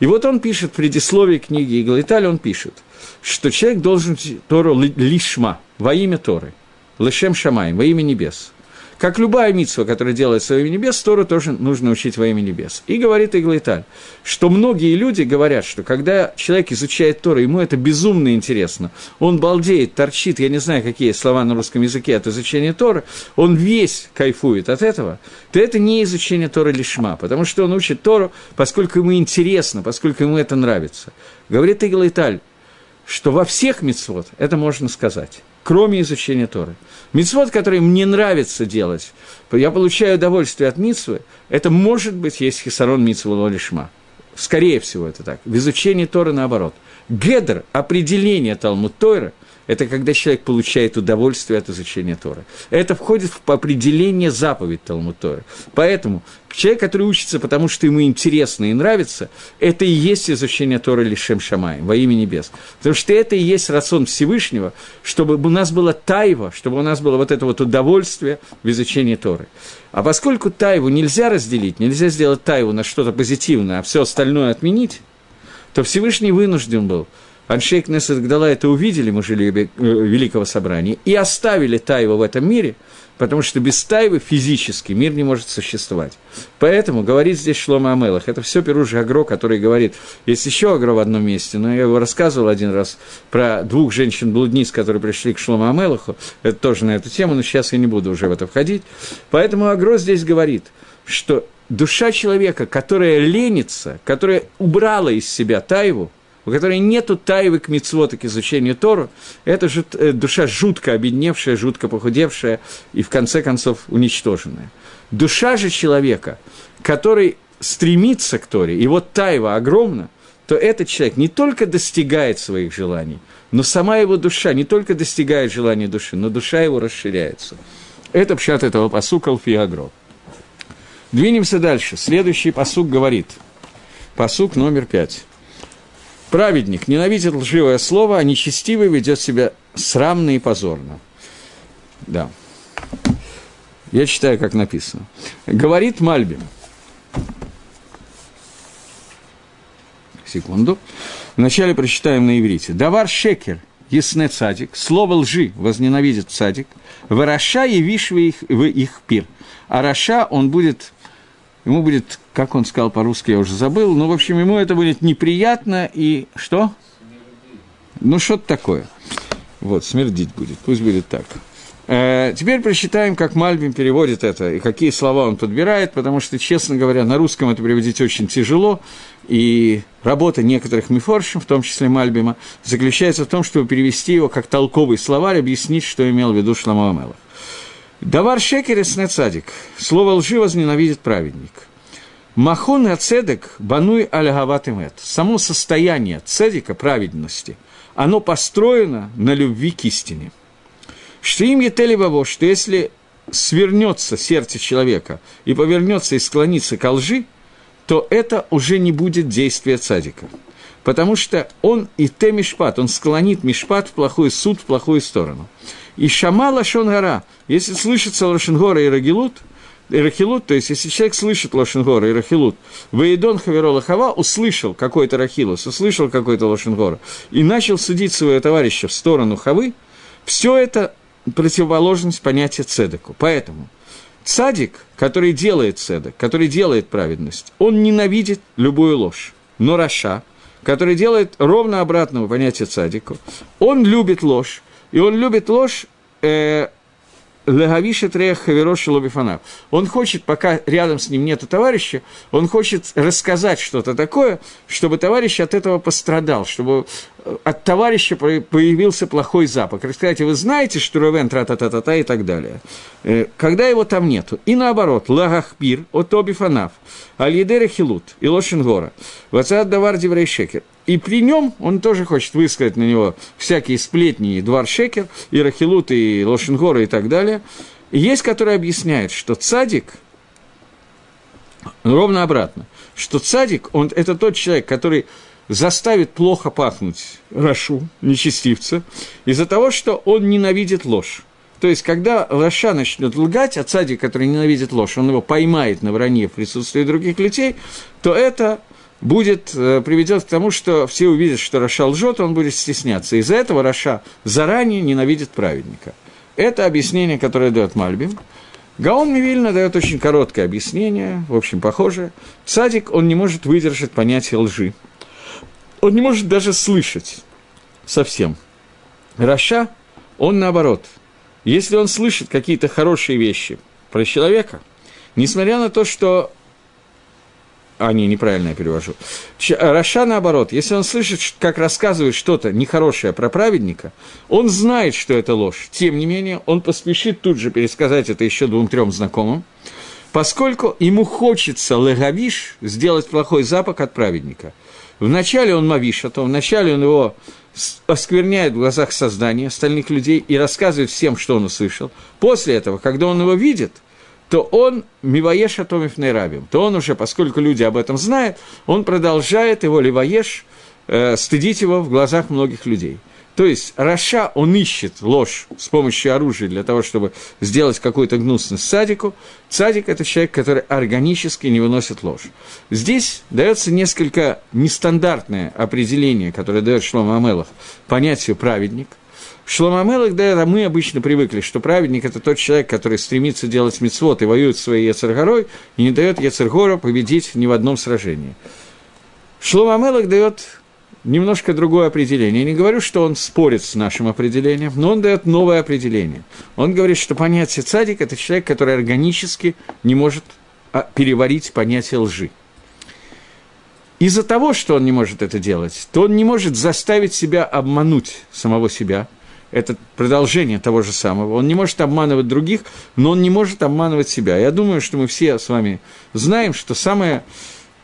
И вот он пишет в предисловии книги Иглиталь, он пишет, что человек должен Тору лишма, во имя Торы, лешем шамаем, во имя небес – как любая митсва, которая делается во имя небес, Тору тоже нужно учить во имя небес. И говорит Иглайталь, что многие люди говорят, что когда человек изучает Тору, ему это безумно интересно, он балдеет, торчит, я не знаю, какие слова на русском языке от изучения Торы, он весь кайфует от этого, то это не изучение Торы лишма, потому что он учит Тору, поскольку ему интересно, поскольку ему это нравится. Говорит Иглайталь, что во всех митцвот это можно сказать кроме изучения Торы. Мицвод, который мне нравится делать, я получаю удовольствие от митсвы, это может быть есть хисарон митсву лолишма. Скорее всего, это так. В изучении Торы наоборот. Гедр, определение Талмуд Тойра – это когда человек получает удовольствие от изучения Торы. Это входит в определение заповедь Талмуд Торы. Поэтому человек, который учится, потому что ему интересно и нравится, это и есть изучение Торы Лишем Шамаем, во имя небес. Потому что это и есть рацион Всевышнего, чтобы у нас было тайва, чтобы у нас было вот это вот удовольствие в изучении Торы. А поскольку тайву нельзя разделить, нельзя сделать тайву на что-то позитивное, а все остальное отменить, то Всевышний вынужден был – Аншей Кнессет Гдала это увидели, мы жили э, Великого Собрания, и оставили Таева в этом мире, потому что без Таева физически мир не может существовать. Поэтому говорит здесь Шлома Амелах, это все Перужи Агро, который говорит, есть еще Агро в одном месте, но я его рассказывал один раз про двух женщин-блудниц, которые пришли к Шлома Амелаху, это тоже на эту тему, но сейчас я не буду уже в это входить. Поэтому Агро здесь говорит, что душа человека, которая ленится, которая убрала из себя Таеву, у которой нету таевы к митцвоту, к изучению Тору, это же э, душа жутко обедневшая, жутко похудевшая и, в конце концов, уничтоженная. Душа же человека, который стремится к Торе, и вот таева огромна, то этот человек не только достигает своих желаний, но сама его душа не только достигает желания души, но душа его расширяется. Это пшат этого посука Алфиагро. Двинемся дальше. Следующий посук говорит. Посук номер пять. Праведник ненавидит лживое слово, а нечестивый ведет себя срамно и позорно. Да. Я читаю, как написано. Говорит Мальбим. Секунду. Вначале прочитаем на иврите. Давар шекер, ясне цадик, слово лжи возненавидит цадик, вараша явишь их, в их пир. А раша он будет ему будет, как он сказал по-русски, я уже забыл, но, в общем, ему это будет неприятно и что? Ну, что-то такое. Вот, смердить будет, пусть будет так. Э, теперь прочитаем, как Мальбим переводит это и какие слова он подбирает, потому что, честно говоря, на русском это переводить очень тяжело, и работа некоторых мифоршем, в том числе Мальбима, заключается в том, чтобы перевести его как толковый словарь, объяснить, что имел в виду Шламо Амелах. Давар шекер и цадик. Слово лжи возненавидит праведник. Махон и цедек бануй аль мет. Само состояние цедика, праведности, оно построено на любви к истине. Что им етели баво, что если свернется сердце человека и повернется и склонится к лжи, то это уже не будет действия цадика. Потому что он и те мишпат, он склонит мишпат в плохой суд, в плохую сторону. И шама лашон если слышится лашонгора и рагилут, рахилут, то есть если человек слышит лошенгора и рахилут, Ваидон Хаверола Хава услышал какой-то рахилус, услышал какой-то лошенгора, и начал судить своего товарища в сторону Хавы, все это противоположность понятия цедеку. Поэтому цадик, который делает цедек, который делает праведность, он ненавидит любую ложь. Но Раша, который делает ровно обратного понятия цадику, он любит ложь, и он любит ложь э, Легавиша трех хавероши лобифанав. Он хочет, пока рядом с ним нету товарища, он хочет рассказать что-то такое, чтобы товарищ от этого пострадал, чтобы от товарища появился плохой запах. Рассказать, вы знаете, что Рувен тра-та-та-та-та и так далее. Э, когда его там нету. И наоборот, лагахпир от обифанав, алидера хилут и лошенгора, вацат давар шекер. И при нем он тоже хочет высказать на него всякие сплетни, и двар шекер, и рахилут, и лошенгора и так далее. И есть, который объясняет, что цадик ровно обратно, что цадик, он, это тот человек, который заставит плохо пахнуть Рашу, нечестивца, из-за того, что он ненавидит ложь. То есть, когда Раша начнет лгать, а цадик, который ненавидит ложь, он его поймает на вранье в присутствии других людей, то это будет, э, приведет к тому, что все увидят, что רשע лжет, он будет стесняться. Из-за этого רשע заранее ненавидит праведника. Это объяснение, которое дает Мальбим. Гаон ми-Вильна дает очень короткое объяснение, в общем, похожее. צדיק, он не может выдержать понятие лжи он не может даже слышать совсем. רשע, он наоборот. Если он слышит какие-то хорошие вещи про человека, несмотря на то, что... А, не, неправильно я перевожу. Раша, наоборот, если он слышит, как рассказывают что-то нехорошее про праведника, он знает, что это ложь. Тем не менее, он поспешит тут же пересказать это еще двум-трем знакомым, поскольку ему хочется легавиш сделать плохой запах от праведника – Вначале он Мавиш, а то вначале он его оскверняет в глазах создания остальных людей и рассказывает всем, что он услышал. После этого, когда он его видит, то он миваеш атомив нейрабим, то он уже, поскольку люди об этом знают, он продолжает его ливаеш, э, стыдить его в глазах многих людей. То есть Раша, он ищет ложь с помощью оружия для того, чтобы сделать какую-то гнусность садику. Садик – это человек, который органически не выносит ложь. Здесь дается несколько нестандартное определение, которое дает Шлома Амелах, понятию «праведник». Шлома Амелах дает, а мы обычно привыкли, что праведник – это тот человек, который стремится делать мицвод и воюет своей Яцергорой, и не дает Яцергора победить ни в одном сражении. Шлома Амелах дает немножко другое определение. Я не говорю, что он спорит с нашим определением, но он дает новое определение. Он говорит, что понятие цадик – это человек, который органически не может а, переварить понятие лжи. Из-за того, что он не может это делать, то он не может заставить себя обмануть самого себя. Это продолжение того же самого. Он не может обманывать других, но он не может обманывать себя. Я думаю, что мы все с вами знаем, что самое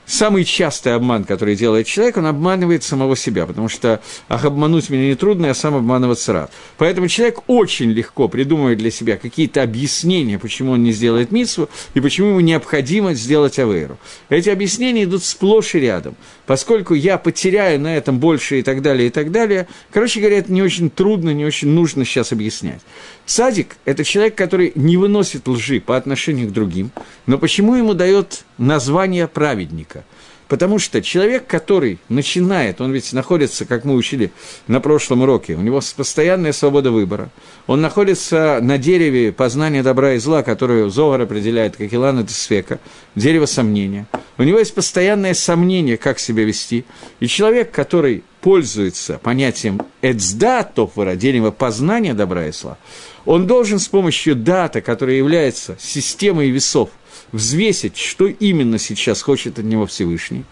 Самый частый обман, который делает человек, он обманывает самого себя, потому что ах, обмануть меня нетрудно, я сам обманываться рад. Поэтому человек очень легко придумывает для себя какие-то объяснения, почему он не сделает митсву и почему ему необходимо сделать авейру. Эти объяснения идут сплошь и рядом. Поскольку я потеряю на этом больше и так далее, и так далее, короче говоря, это не очень трудно, не очень нужно сейчас объяснять. Садик – это человек, который не выносит лжи по отношению к другим, но почему ему дает название праведника? Потому что человек, который начинает, он ведь находится, как мы учили на прошлом уроке, у него постоянная свобода выбора. Он находится на дереве познания добра и зла, которое Зовар определяет как Илана Тесфека, дерево сомнения. У него есть постоянное сомнение, как себя вести. И человек, который пользуется понятием «эцда тофвара», дерево познания добра и зла, он должен с помощью дата, которая является системой весов, взвесить, что именно сейчас хочет от него Всевышний.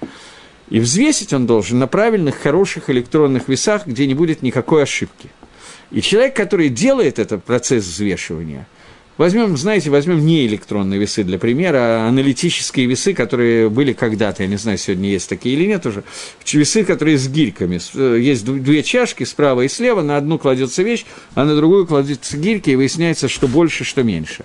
И взвесить он должен на правильных, хороших электронных весах, где не будет никакой ошибки. И человек, который делает этот процесс взвешивания – Возьмем, знаете, возьмем не электронные весы для примера, а аналитические весы, которые были когда-то, я не знаю, сегодня есть такие или нет уже, весы, которые с гирьками. Э, есть две чашки справа и слева, на одну кладется вещь, а на другую кладется гирьки, и выясняется, что больше, что меньше.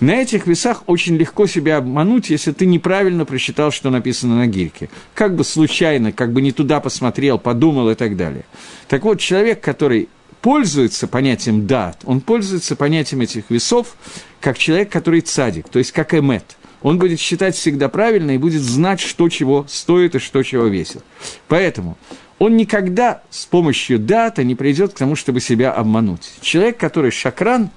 На этих весах очень легко себя обмануть, если ты неправильно прочитал, что написано на гирьке. Как бы случайно, как бы не туда посмотрел, подумал и так далее. Так вот, человек, который пользуется понятием дат, он пользуется понятием этих весов как человек, который цадик, то есть как эмет. Он будет считать всегда правильно и будет знать, что чего стоит и что чего весит. Поэтому он никогда с помощью дата не придет к тому, чтобы себя обмануть. Человек, который шакран,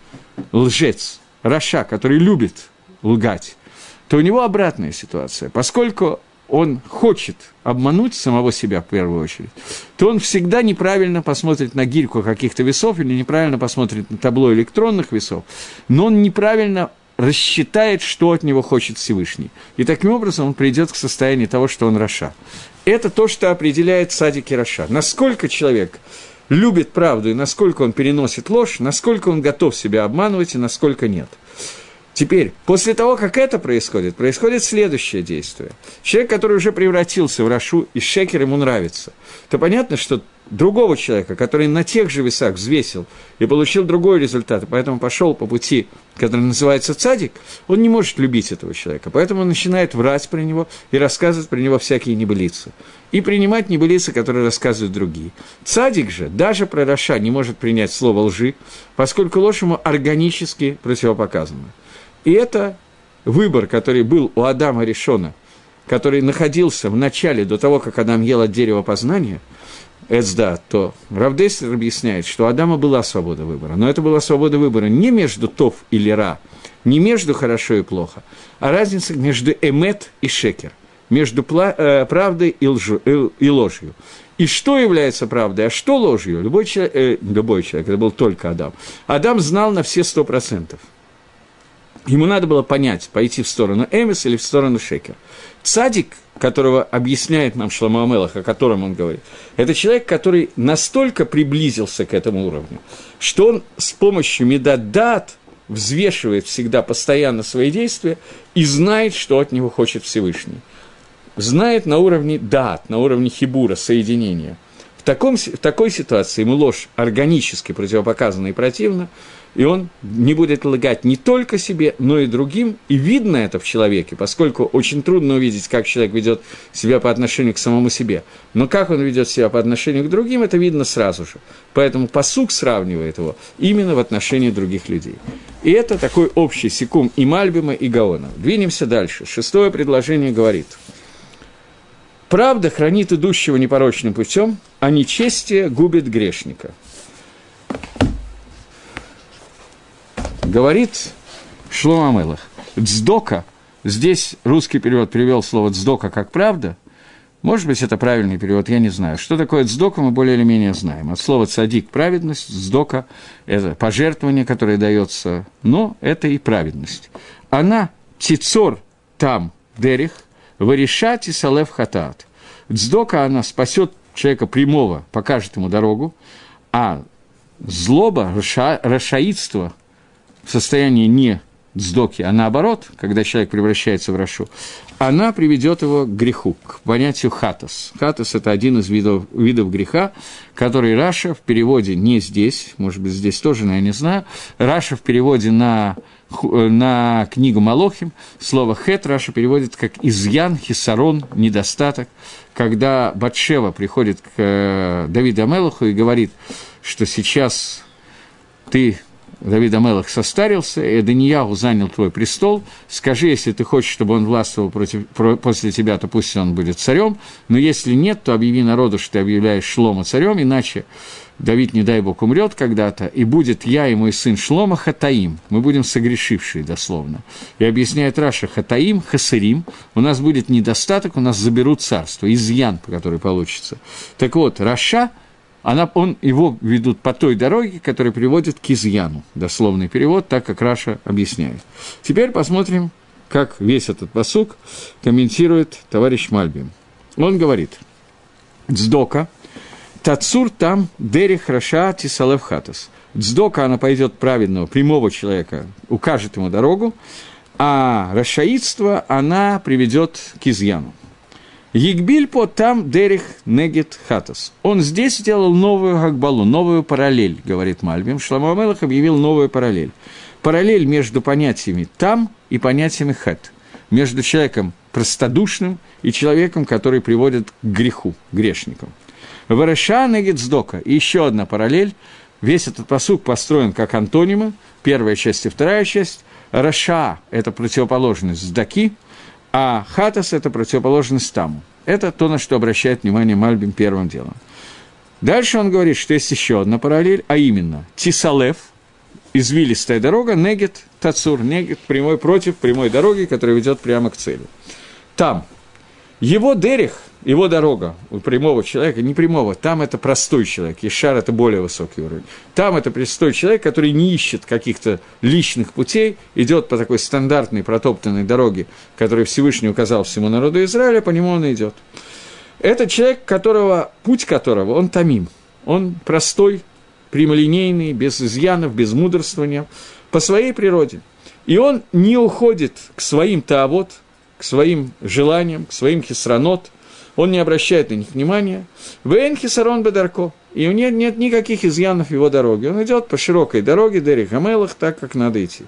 лжец, раша, который любит лгать, то у него обратная ситуация. Поскольку он хочет обмануть самого себя в первую очередь, то он всегда неправильно посмотрит на гирьку каких-то весов или неправильно посмотрит на табло электронных весов, но он неправильно рассчитает, что от него хочет Всевышний. И таким образом он придет к состоянию того, что он רשע. Это то, что определяет צדיק и רשע. Насколько человек любит правду и насколько он переносит ложь, насколько он готов себя обманывать и насколько нет. Теперь, после того, как это происходит, происходит следующее действие. Человек, который уже превратился в Рашу, и Шекер ему нравится, то понятно, что другого человека, который на тех же весах взвесил и получил другой результат, и поэтому пошел по пути, который называется цадик, он не может любить этого человека. Поэтому он начинает врать про него и рассказывать про него всякие небылицы. И принимать небылицы, которые рассказывают другие. Цадик же даже про Раша не может принять слово лжи, поскольку ложь ему органически противопоказана. И это выбор, который был у Адама Решона, который находился в начале, до того, как Адам ел от дерева познания – Эцда, то Равдейстер объясняет, что у Адама была свобода выбора. Но это была свобода выбора не между тов или ра, не между хорошо и плохо, а разница между эмет и шекер, между э, правдой и, лжу, э, и ложью. И что является правдой, а что ложью? Любой человек, э, любой человек, это был только Адам. Адам знал на все сто процентов. Ему надо было понять, пойти в сторону Эмис или в сторону Шекер. Цадик – которого объясняет нам Шламу Амелах, о котором он говорит, это человек, который настолько приблизился к этому уровню, что он с помощью медадат взвешивает всегда постоянно свои действия и знает, что от него хочет Всевышний. Знает на уровне дат, на уровне хибура, соединения. В, таком, в такой ситуации ему ложь органически противопоказана и противна, и он не будет лгать не только себе, но и другим, и видно это в человеке, поскольку очень трудно увидеть, как человек ведет себя по отношению к самому себе. Но как он ведет себя по отношению к другим, это видно сразу же. Поэтому посук сравнивает его именно в отношении других людей. И это такой общий секум и Мальбима, и Гаона. Двинемся дальше. Шестое предложение говорит. Правда хранит идущего непорочным путем, а нечестие губит грешника. Говорит Шлома Мелах, «Дздока», здесь русский перевод перевел слово «дздока» как «правда», может быть, это правильный перевод, я не знаю. Что такое «дздока» мы более или менее знаем. От слова «цадик» – праведность, «дздока» – это пожертвование, которое дается, но это и праведность. Она «тицор там дерих, варишат и салев хатат». Дздока, она спасет человека прямого, покажет ему дорогу, а злоба, раша, рашаидство – в состоянии не сдоки, а наоборот, когда человек превращается в Рашу, она приведет его к греху, к понятию хатас. Хатас – это один из видов, видов греха, который Раша в переводе не здесь, может быть, здесь тоже, но я не знаю, Раши в переводе на, на книгу Малохим, слово חטא Раши переводит как изъян, חיסרון, недостаток, когда Батшева приходит к э, Давиду Амелаху и говорит, что сейчас ты Давид Амелах состарился, Адонияху занял твой престол, скажи, если ты хочешь, чтобы он властвовал против, про, после тебя, то пусть он будет царем, но если нет, то объяви народу, что ты объявляешь Шломо царем, иначе Давид, не дай бог, умрет когда-то, и будет я и мой сын Шломо חטאים. Мы будем согрешившие, дословно. И объясняет Раши חטאים, חסרים. У нас будет недостаток, у нас заберут царство, изъян, который получится. Так вот, רשע – она, он, его ведут по той дороге, которая приводит к изъяну. Дословный перевод, так как Раши объясняет. Теперь посмотрим, как весь этот פסוק комментирует товарищ Мальбим. Он говорит, «Дздока, тацур там дерих раша тисалев хатас». Дздока, она пойдет праведного, прямого человека, укажет ему дорогу, а рашаидство она приведет к изъяну. Егбиль по там дерих негет хатас. Он здесь сделал новую гагбалу, новую параллель, говорит Мальбим. Шламамелах объявил новую параллель. Параллель между понятиями там и понятиями хат. Между человеком простодушным и человеком, который приводит к греху, грешникам. Вараша негет сдока. И еще одна параллель. Весь этот посук построен как антонимы. Первая часть и вторая часть. Раша – это противоположность сдаки – а хатас – это противоположность таму. Это то, на что обращает внимание Мальбим первым делом. Дальше он говорит, что есть еще одна параллель, а именно Тисалев, извилистая дорога, негет тацур, негет прямой против прямой дороги, которая ведет прямо к цели. Там. Его дерех, его дорога у прямого человека, не прямого, там это простой человек, Ешар – это более высокий уровень. Там это простой человек, который не ищет каких-то личных путей, идет по такой стандартной протоптанной дороге, которую Всевышний указал всему народу Израиля, по нему он идет. Это человек, которого, путь которого, он тамим, он простой, прямолинейный, без изъянов, без мудрствования, по своей природе. И он не уходит к своим таавот, к своим желаниям, к своим хисранот, он не обращает на них внимания. Вейн хисарон бедарко, и у него нет никаких изъянов его дороги. Он идет по широкой дороге, Дери Гамелах, так, как надо идти.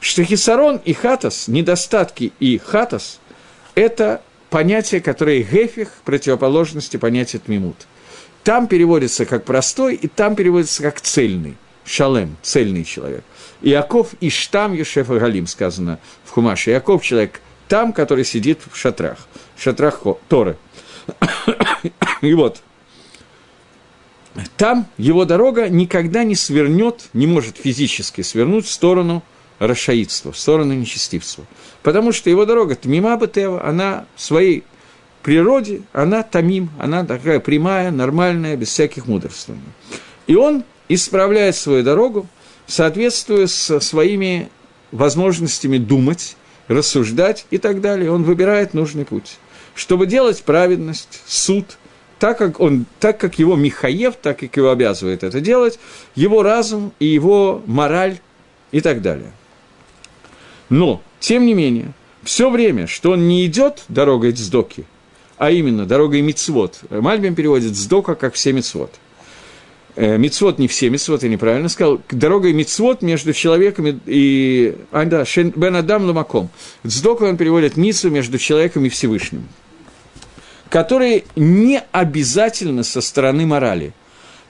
Что хисарон и хатас, недостатки и хатас, это понятие, которое гефих, противоположности понятия тмимут. Там переводится как простой, и там переводится как цельный. Шалем, цельный человек. Иаков и штам Ешефа Галим, сказано в Хумаше. Иаков – человек там, который сидит в шатрах, в шатрах Торы. И вот, там его дорога никогда не свернет, не может физически свернуть в сторону расшаидства, в сторону нечестивства. Потому что его дорога Тмима Бетева, она в своей природе, она тамим, она такая прямая, нормальная, без всяких мудрствований. И он исправляет свою дорогу, соответствуя со своими возможностями думать, рассуждать и так далее. Он выбирает нужный путь. Чтобы делать праведность, суд, так как, он, так как его Михаев, так как его обязывает это делать, его разум и его мораль и так далее. Но, тем не менее, все время, что он не идет дорогой Цдоки, а именно дорогой Мицвод, Мальбим переводит Цдока как все Мицвод – мицвод не все мицвод, я неправильно сказал, дорогой мицвод между человеком и... А, да, Бен Адам Ламаком. Сдоку он переводит мицу между человеком и Всевышним, которые не обязательно со стороны морали.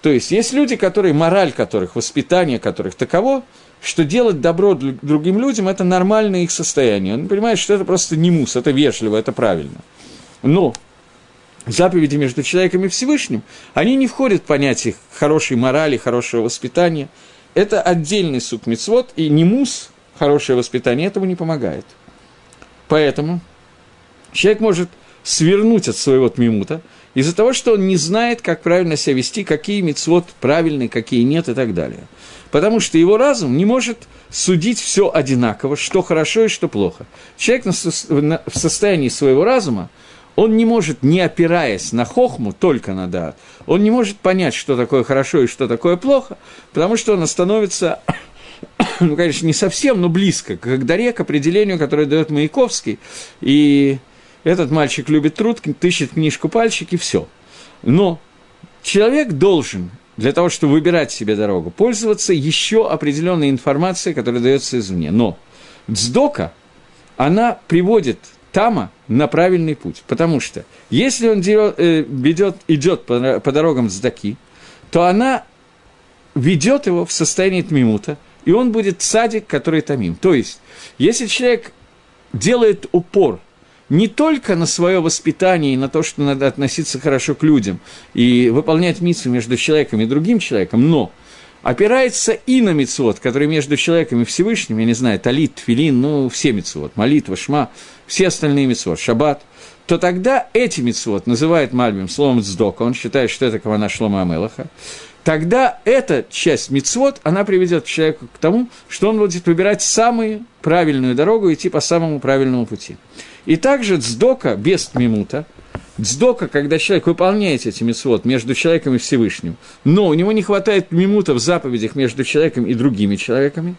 То есть, есть люди, которые, мораль которых, воспитание которых таково, что делать добро другим людям – это нормальное их состояние. Он понимает, что это просто не мус, это вежливо, это правильно. Но заповеди между человеком и Всевышним, они не входят в понятие хорошей морали, хорошего воспитания. Это отдельный сук мицвод, и немус, хорошее воспитание, этому не помогает. Поэтому человек может свернуть от своего тмимута из-за того, что он не знает, как правильно себя вести, какие мицвод правильные, какие нет и так далее. Потому что его разум не может судить все одинаково, что хорошо и что плохо. Человек в состоянии своего разума он не может, не опираясь на хохму, только на дат, он не может понять, что такое хорошо и что такое плохо, потому что он становится, ну, конечно, не совсем, но близко к даре, к определению, которое дает Маяковский, и этот мальчик любит труд, тыщет книжку пальчик, и все. Но человек должен для того, чтобы выбирать себе дорогу, пользоваться еще определенной информацией, которая дается извне. Но дздока, она приводит Тама на правильный путь. Потому что если он э, ведет, идет по, по дорогам Здаки, то она ведет его в состоянии тмимута, и он будет садик, который тамим. То есть, если человек делает упор не только на свое воспитание и на то, что надо относиться хорошо к людям и выполнять миссию между человеком и другим человеком, но опирается и на мицвод, который между человеком и Всевышним, я не знаю, талит, тфилин, ну, все мицвод, молитва, шма, все остальные мицвод, шаббат, то тогда эти мицвод называет Мальбим словом «цдока», он считает, что это Кавана Шлома Амелаха, тогда эта часть мицвод, она приведет человека к тому, что он будет выбирать самую правильную дорогу идти по самому правильному пути. И также цдока без тмимута – Дздока, когда человек выполняет эти митцвот между человеком и Всевышним, но у него не хватает минута в заповедях между человеком и другими человеками,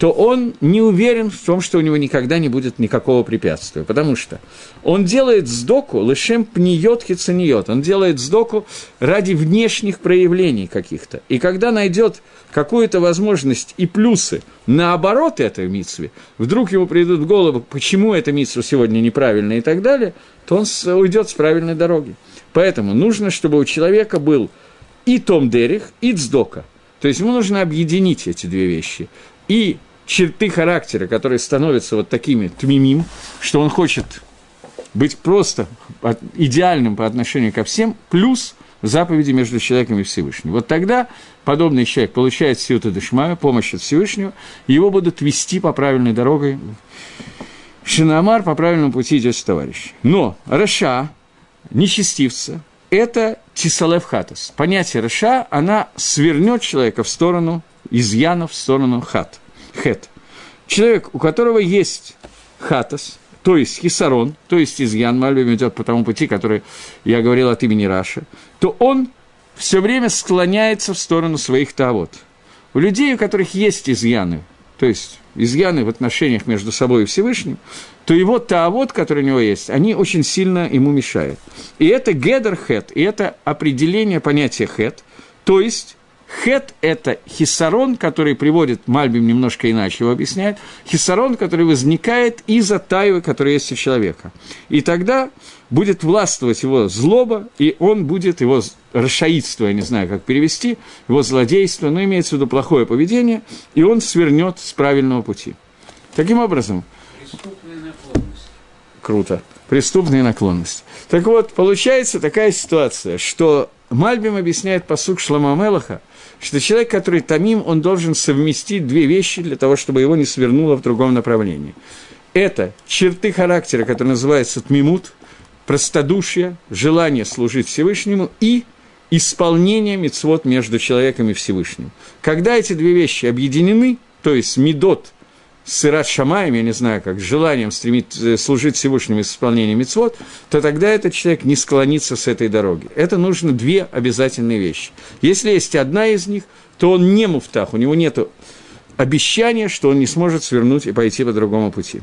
то он не уверен в том, что у него никогда не будет никакого препятствия. Потому что он делает сдоку лишем пниет хицаниот. Он делает сдоку ради внешних проявлений каких-то. И когда найдет какую-то возможность и плюсы наоборот этой митсве, вдруг ему придут в голову, почему эта митсва сегодня неправильная и так далее, то он уйдет с правильной дороги. Поэтому нужно, чтобы у человека был и Том Дерих, и Цдока. То есть ему нужно объединить эти две вещи. И черты характера, которые становятся вот такими тмимим, что он хочет быть просто идеальным по отношению ко всем, плюс заповеди между человеком и Всевышним. Вот тогда подобный человек получает сиута дешмаю, помощь от Всевышнего, его будут вести по правильной дороге. Шинамар по правильному пути идет товарищ. Но Раша, нечестивца, это тисалев хатас. Понятие реша, она свернет человека в сторону изъяна, в сторону хат, хет. Человек, у которого есть хатас, то есть хисарон, то есть изъян, Мальбим идет по тому пути, который я говорил от имени Раши, то он все время склоняется в сторону своих тавод. У людей, у которых есть изъяны, то есть изъяны в отношениях между собой и Всевышним, то его таавод, который у него есть, они очень сильно ему мешают. И это гедер хет, и это определение понятия хет, то есть Хет – это хисарон, который приводит, Мальбим немножко иначе его объясняет, хисарон, который возникает из-за тайвы, которая есть у человека. И тогда будет властвовать его злоба, и он будет его расшаидство, я не знаю, как перевести, его злодейство, но имеется в виду плохое поведение, и он свернет с правильного пути. Таким образом... Круто. Преступная наклонность. Так вот, получается такая ситуация, что Мальбим объясняет посук Шлама Мелаха, что человек, который тамим, он должен совместить две вещи для того, чтобы его не свернуло в другом направлении. Это черты характера, которые называются тмимут, простодушие, желание служить Всевышнему и исполнение мецвод между человеком и Всевышним. Когда эти две вещи объединены, то есть медот – с Ират Шамаем, я не знаю, как, с желанием стремить, э, служить Всевышнему с исполнением мецвод, то тогда этот человек не склонится с этой дороги. Это нужно две обязательные вещи. Если есть одна из них, то он не муфтах, у него нет обещания, что он не сможет свернуть и пойти по другому пути.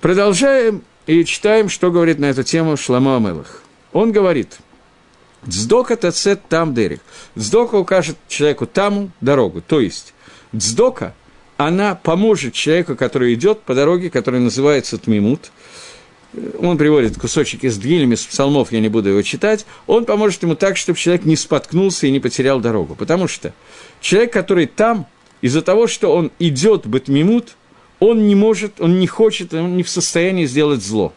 Продолжаем и читаем, что говорит на эту тему Шламо Амелах. Он говорит, «Дздока тацет там дерих». Дздока укажет человеку таму дорогу. То есть, дздока – она поможет человеку, который идет по дороге, которая называется Тмимут. Он приводит кусочек из Дгилем, из псалмов, я не буду его читать. Он поможет ему так, чтобы человек не споткнулся и не потерял дорогу. Потому что человек, который там, из-за того, что он идет Батмимут, он не может, он не хочет, он не в состоянии сделать зло.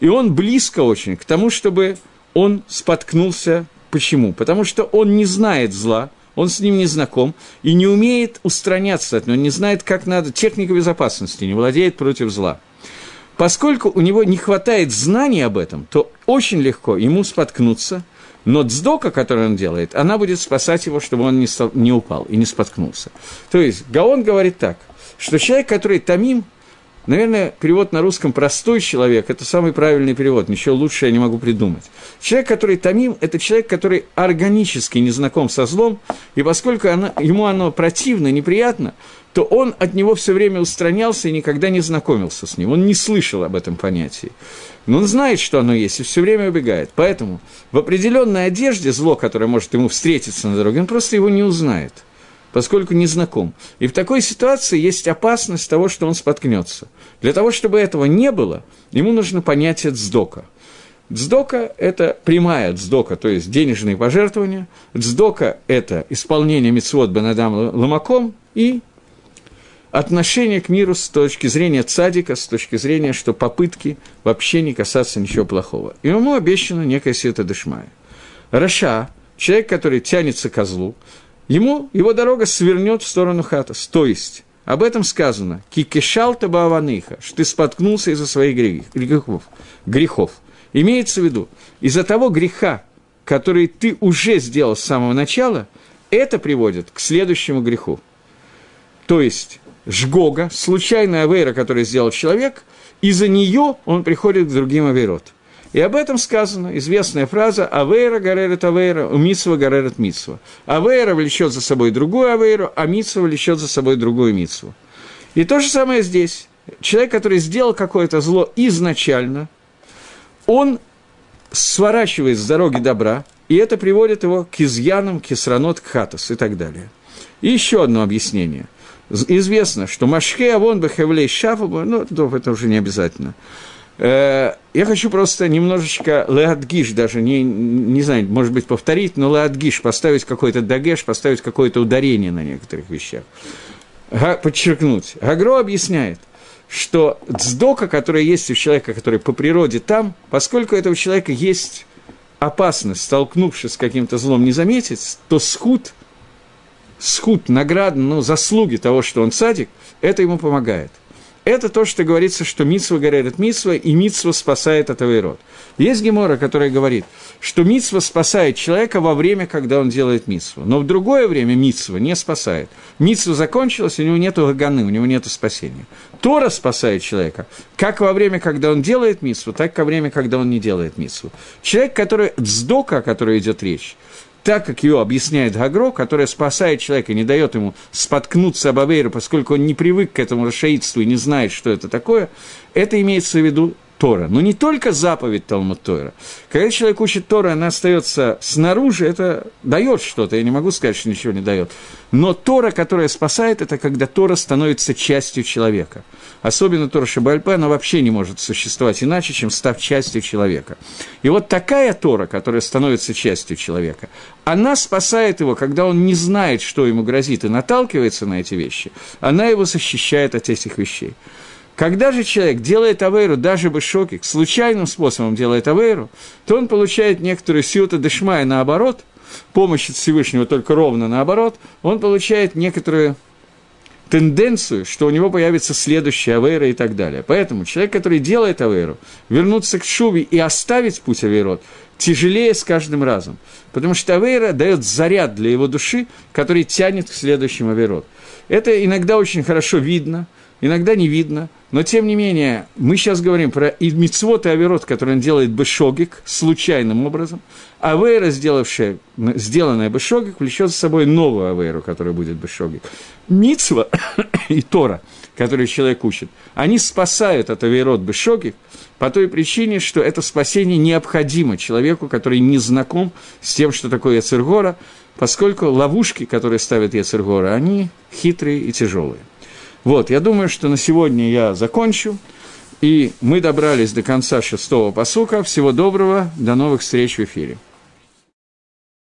И он близко очень к тому, чтобы он споткнулся. Почему? Потому что он не знает зла, он с ним не знаком и не умеет устраняться от него, не знает, как надо, техника безопасности, не владеет против зла. Поскольку у него не хватает знаний об этом, то очень легко ему споткнуться, но дздока, которую он делает, она будет спасать его, чтобы он не, стал, не упал и не споткнулся. То есть Гаон говорит так, что человек, который тамим, Наверное, перевод на русском «простой человек» – это самый правильный перевод, ничего лучше я не могу придумать. Человек, который томим, это человек, который органически не знаком со злом, и поскольку оно, ему оно противно, неприятно, то он от него все время устранялся и никогда не знакомился с ним, он не слышал об этом понятии. Но он знает, что оно есть, и все время убегает. Поэтому в определенной одежде зло, которое может ему встретиться на дороге, он просто его не узнает – поскольку не знаком. И в такой ситуации есть опасность того, что он споткнется. Для того, чтобы этого не было, ему нужно понятие дздока. Дздока – это прямая дздока, то есть денежные пожертвования. Дздока – это исполнение митцвот Бенадам Ламаком и отношение к миру с точки зрения цадика, с точки зрения, что попытки вообще не касаться ничего плохого. И ему обещано некая света дышмая. Раша, человек, который тянется к козлу, ему его дорога свернет в сторону хатас. То есть, об этом сказано, кикешал табаваныха, что ты споткнулся из-за своих грехов, грехов. Имеется в виду, из-за того греха, который ты уже сделал с самого начала, это приводит к следующему греху. То есть, жгога, случайная авейра, которую сделал человек, из-за нее он приходит к другим авейрот – и об этом сказана известная фраза «Авейра гаререт авейра, митсва гаререт митсва». Авейра влечет за собой другую авейру, а митсва влечет за собой другую митсву. И то же самое здесь. Человек, который сделал какое-то зло изначально, он сворачивает с дороги добра, и это приводит его к изъянам, к исранот, к хатас и так далее. И еще одно объяснение. Известно, что Машхе Авон Бехевлей Шафа, ну, это уже не обязательно – я хочу просто немножечко леадгиш, даже не, не знаю, может быть, повторить, но леадгиш, поставить какой-то дагеш, поставить какое-то ударение на некоторых вещах. Подчеркнуть. Гагро объясняет, что дздока, которая есть у человека, который по природе там, поскольку у этого человека есть опасность, столкнувшись с каким-то злом, не заметить, то схуд, схуд, награда, ну, заслуги того, что он садик, это ему помогает. Это то, что говорится, что Митсва горит Митсва, и Митсва спасает от Авейрот. Есть Гемора, которая говорит, что Митсва спасает человека во время, когда он делает Митсву. Но в другое время Митсва не спасает. Митсва закончилась, у него нет ганы, у него нет спасения. Тора спасает человека как во время, когда он делает Митсву, так и во время, когда он не делает Митсву. Человек, который, дздока, о которой идет речь, так как ее объясняет Гагро, которая спасает человека, не дает ему споткнуться об Авейру, поскольку он не привык к этому расшаидству и не знает, что это такое, это имеется в виду Тора. Но не только заповедь Талмуд Тора. Когда человек учит Тора, она остается снаружи, это дает что-то. Я не могу сказать, что ничего не дает. Но Тора, которая спасает, это когда Тора становится частью человека. Особенно Тора Шабальпе, она вообще не может существовать иначе, чем став частью человека. И вот такая Тора, которая становится частью человека, она спасает его, когда он не знает, что ему грозит, и наталкивается на эти вещи, она его защищает от этих вещей. Когда же человек делает авейру, даже бы шоки, случайным способом делает авейру, то он получает некоторую сиота дешмая наоборот, помощь от Всевышнего только ровно наоборот, он получает некоторую тенденцию, что у него появится следующая авейра и так далее. Поэтому человек, который делает авейру, вернуться к шуве и оставить путь авейрот, тяжелее с каждым разом. Потому что авейра дает заряд для его души, который тянет к следующему авейрот. Это иногда очень хорошо видно – иногда не видно, но тем не менее, мы сейчас говорим про мицвод и аверот, который он делает бешогик случайным образом, авейра, сделавшая, сделанная бешогик, влечет за собой новую авейру, которая будет бешогик. Мицва и Тора, которые человек учит, они спасают от авейрот бешогик по той причине, что это спасение необходимо человеку, который не знаком с тем, что такое Яцергора, поскольку ловушки, которые ставят Яцергора, они хитрые и тяжелые. Вот, я думаю, что на сегодня я закончу. И мы добрались до конца шестого посука. Всего доброго, до новых встреч в эфире.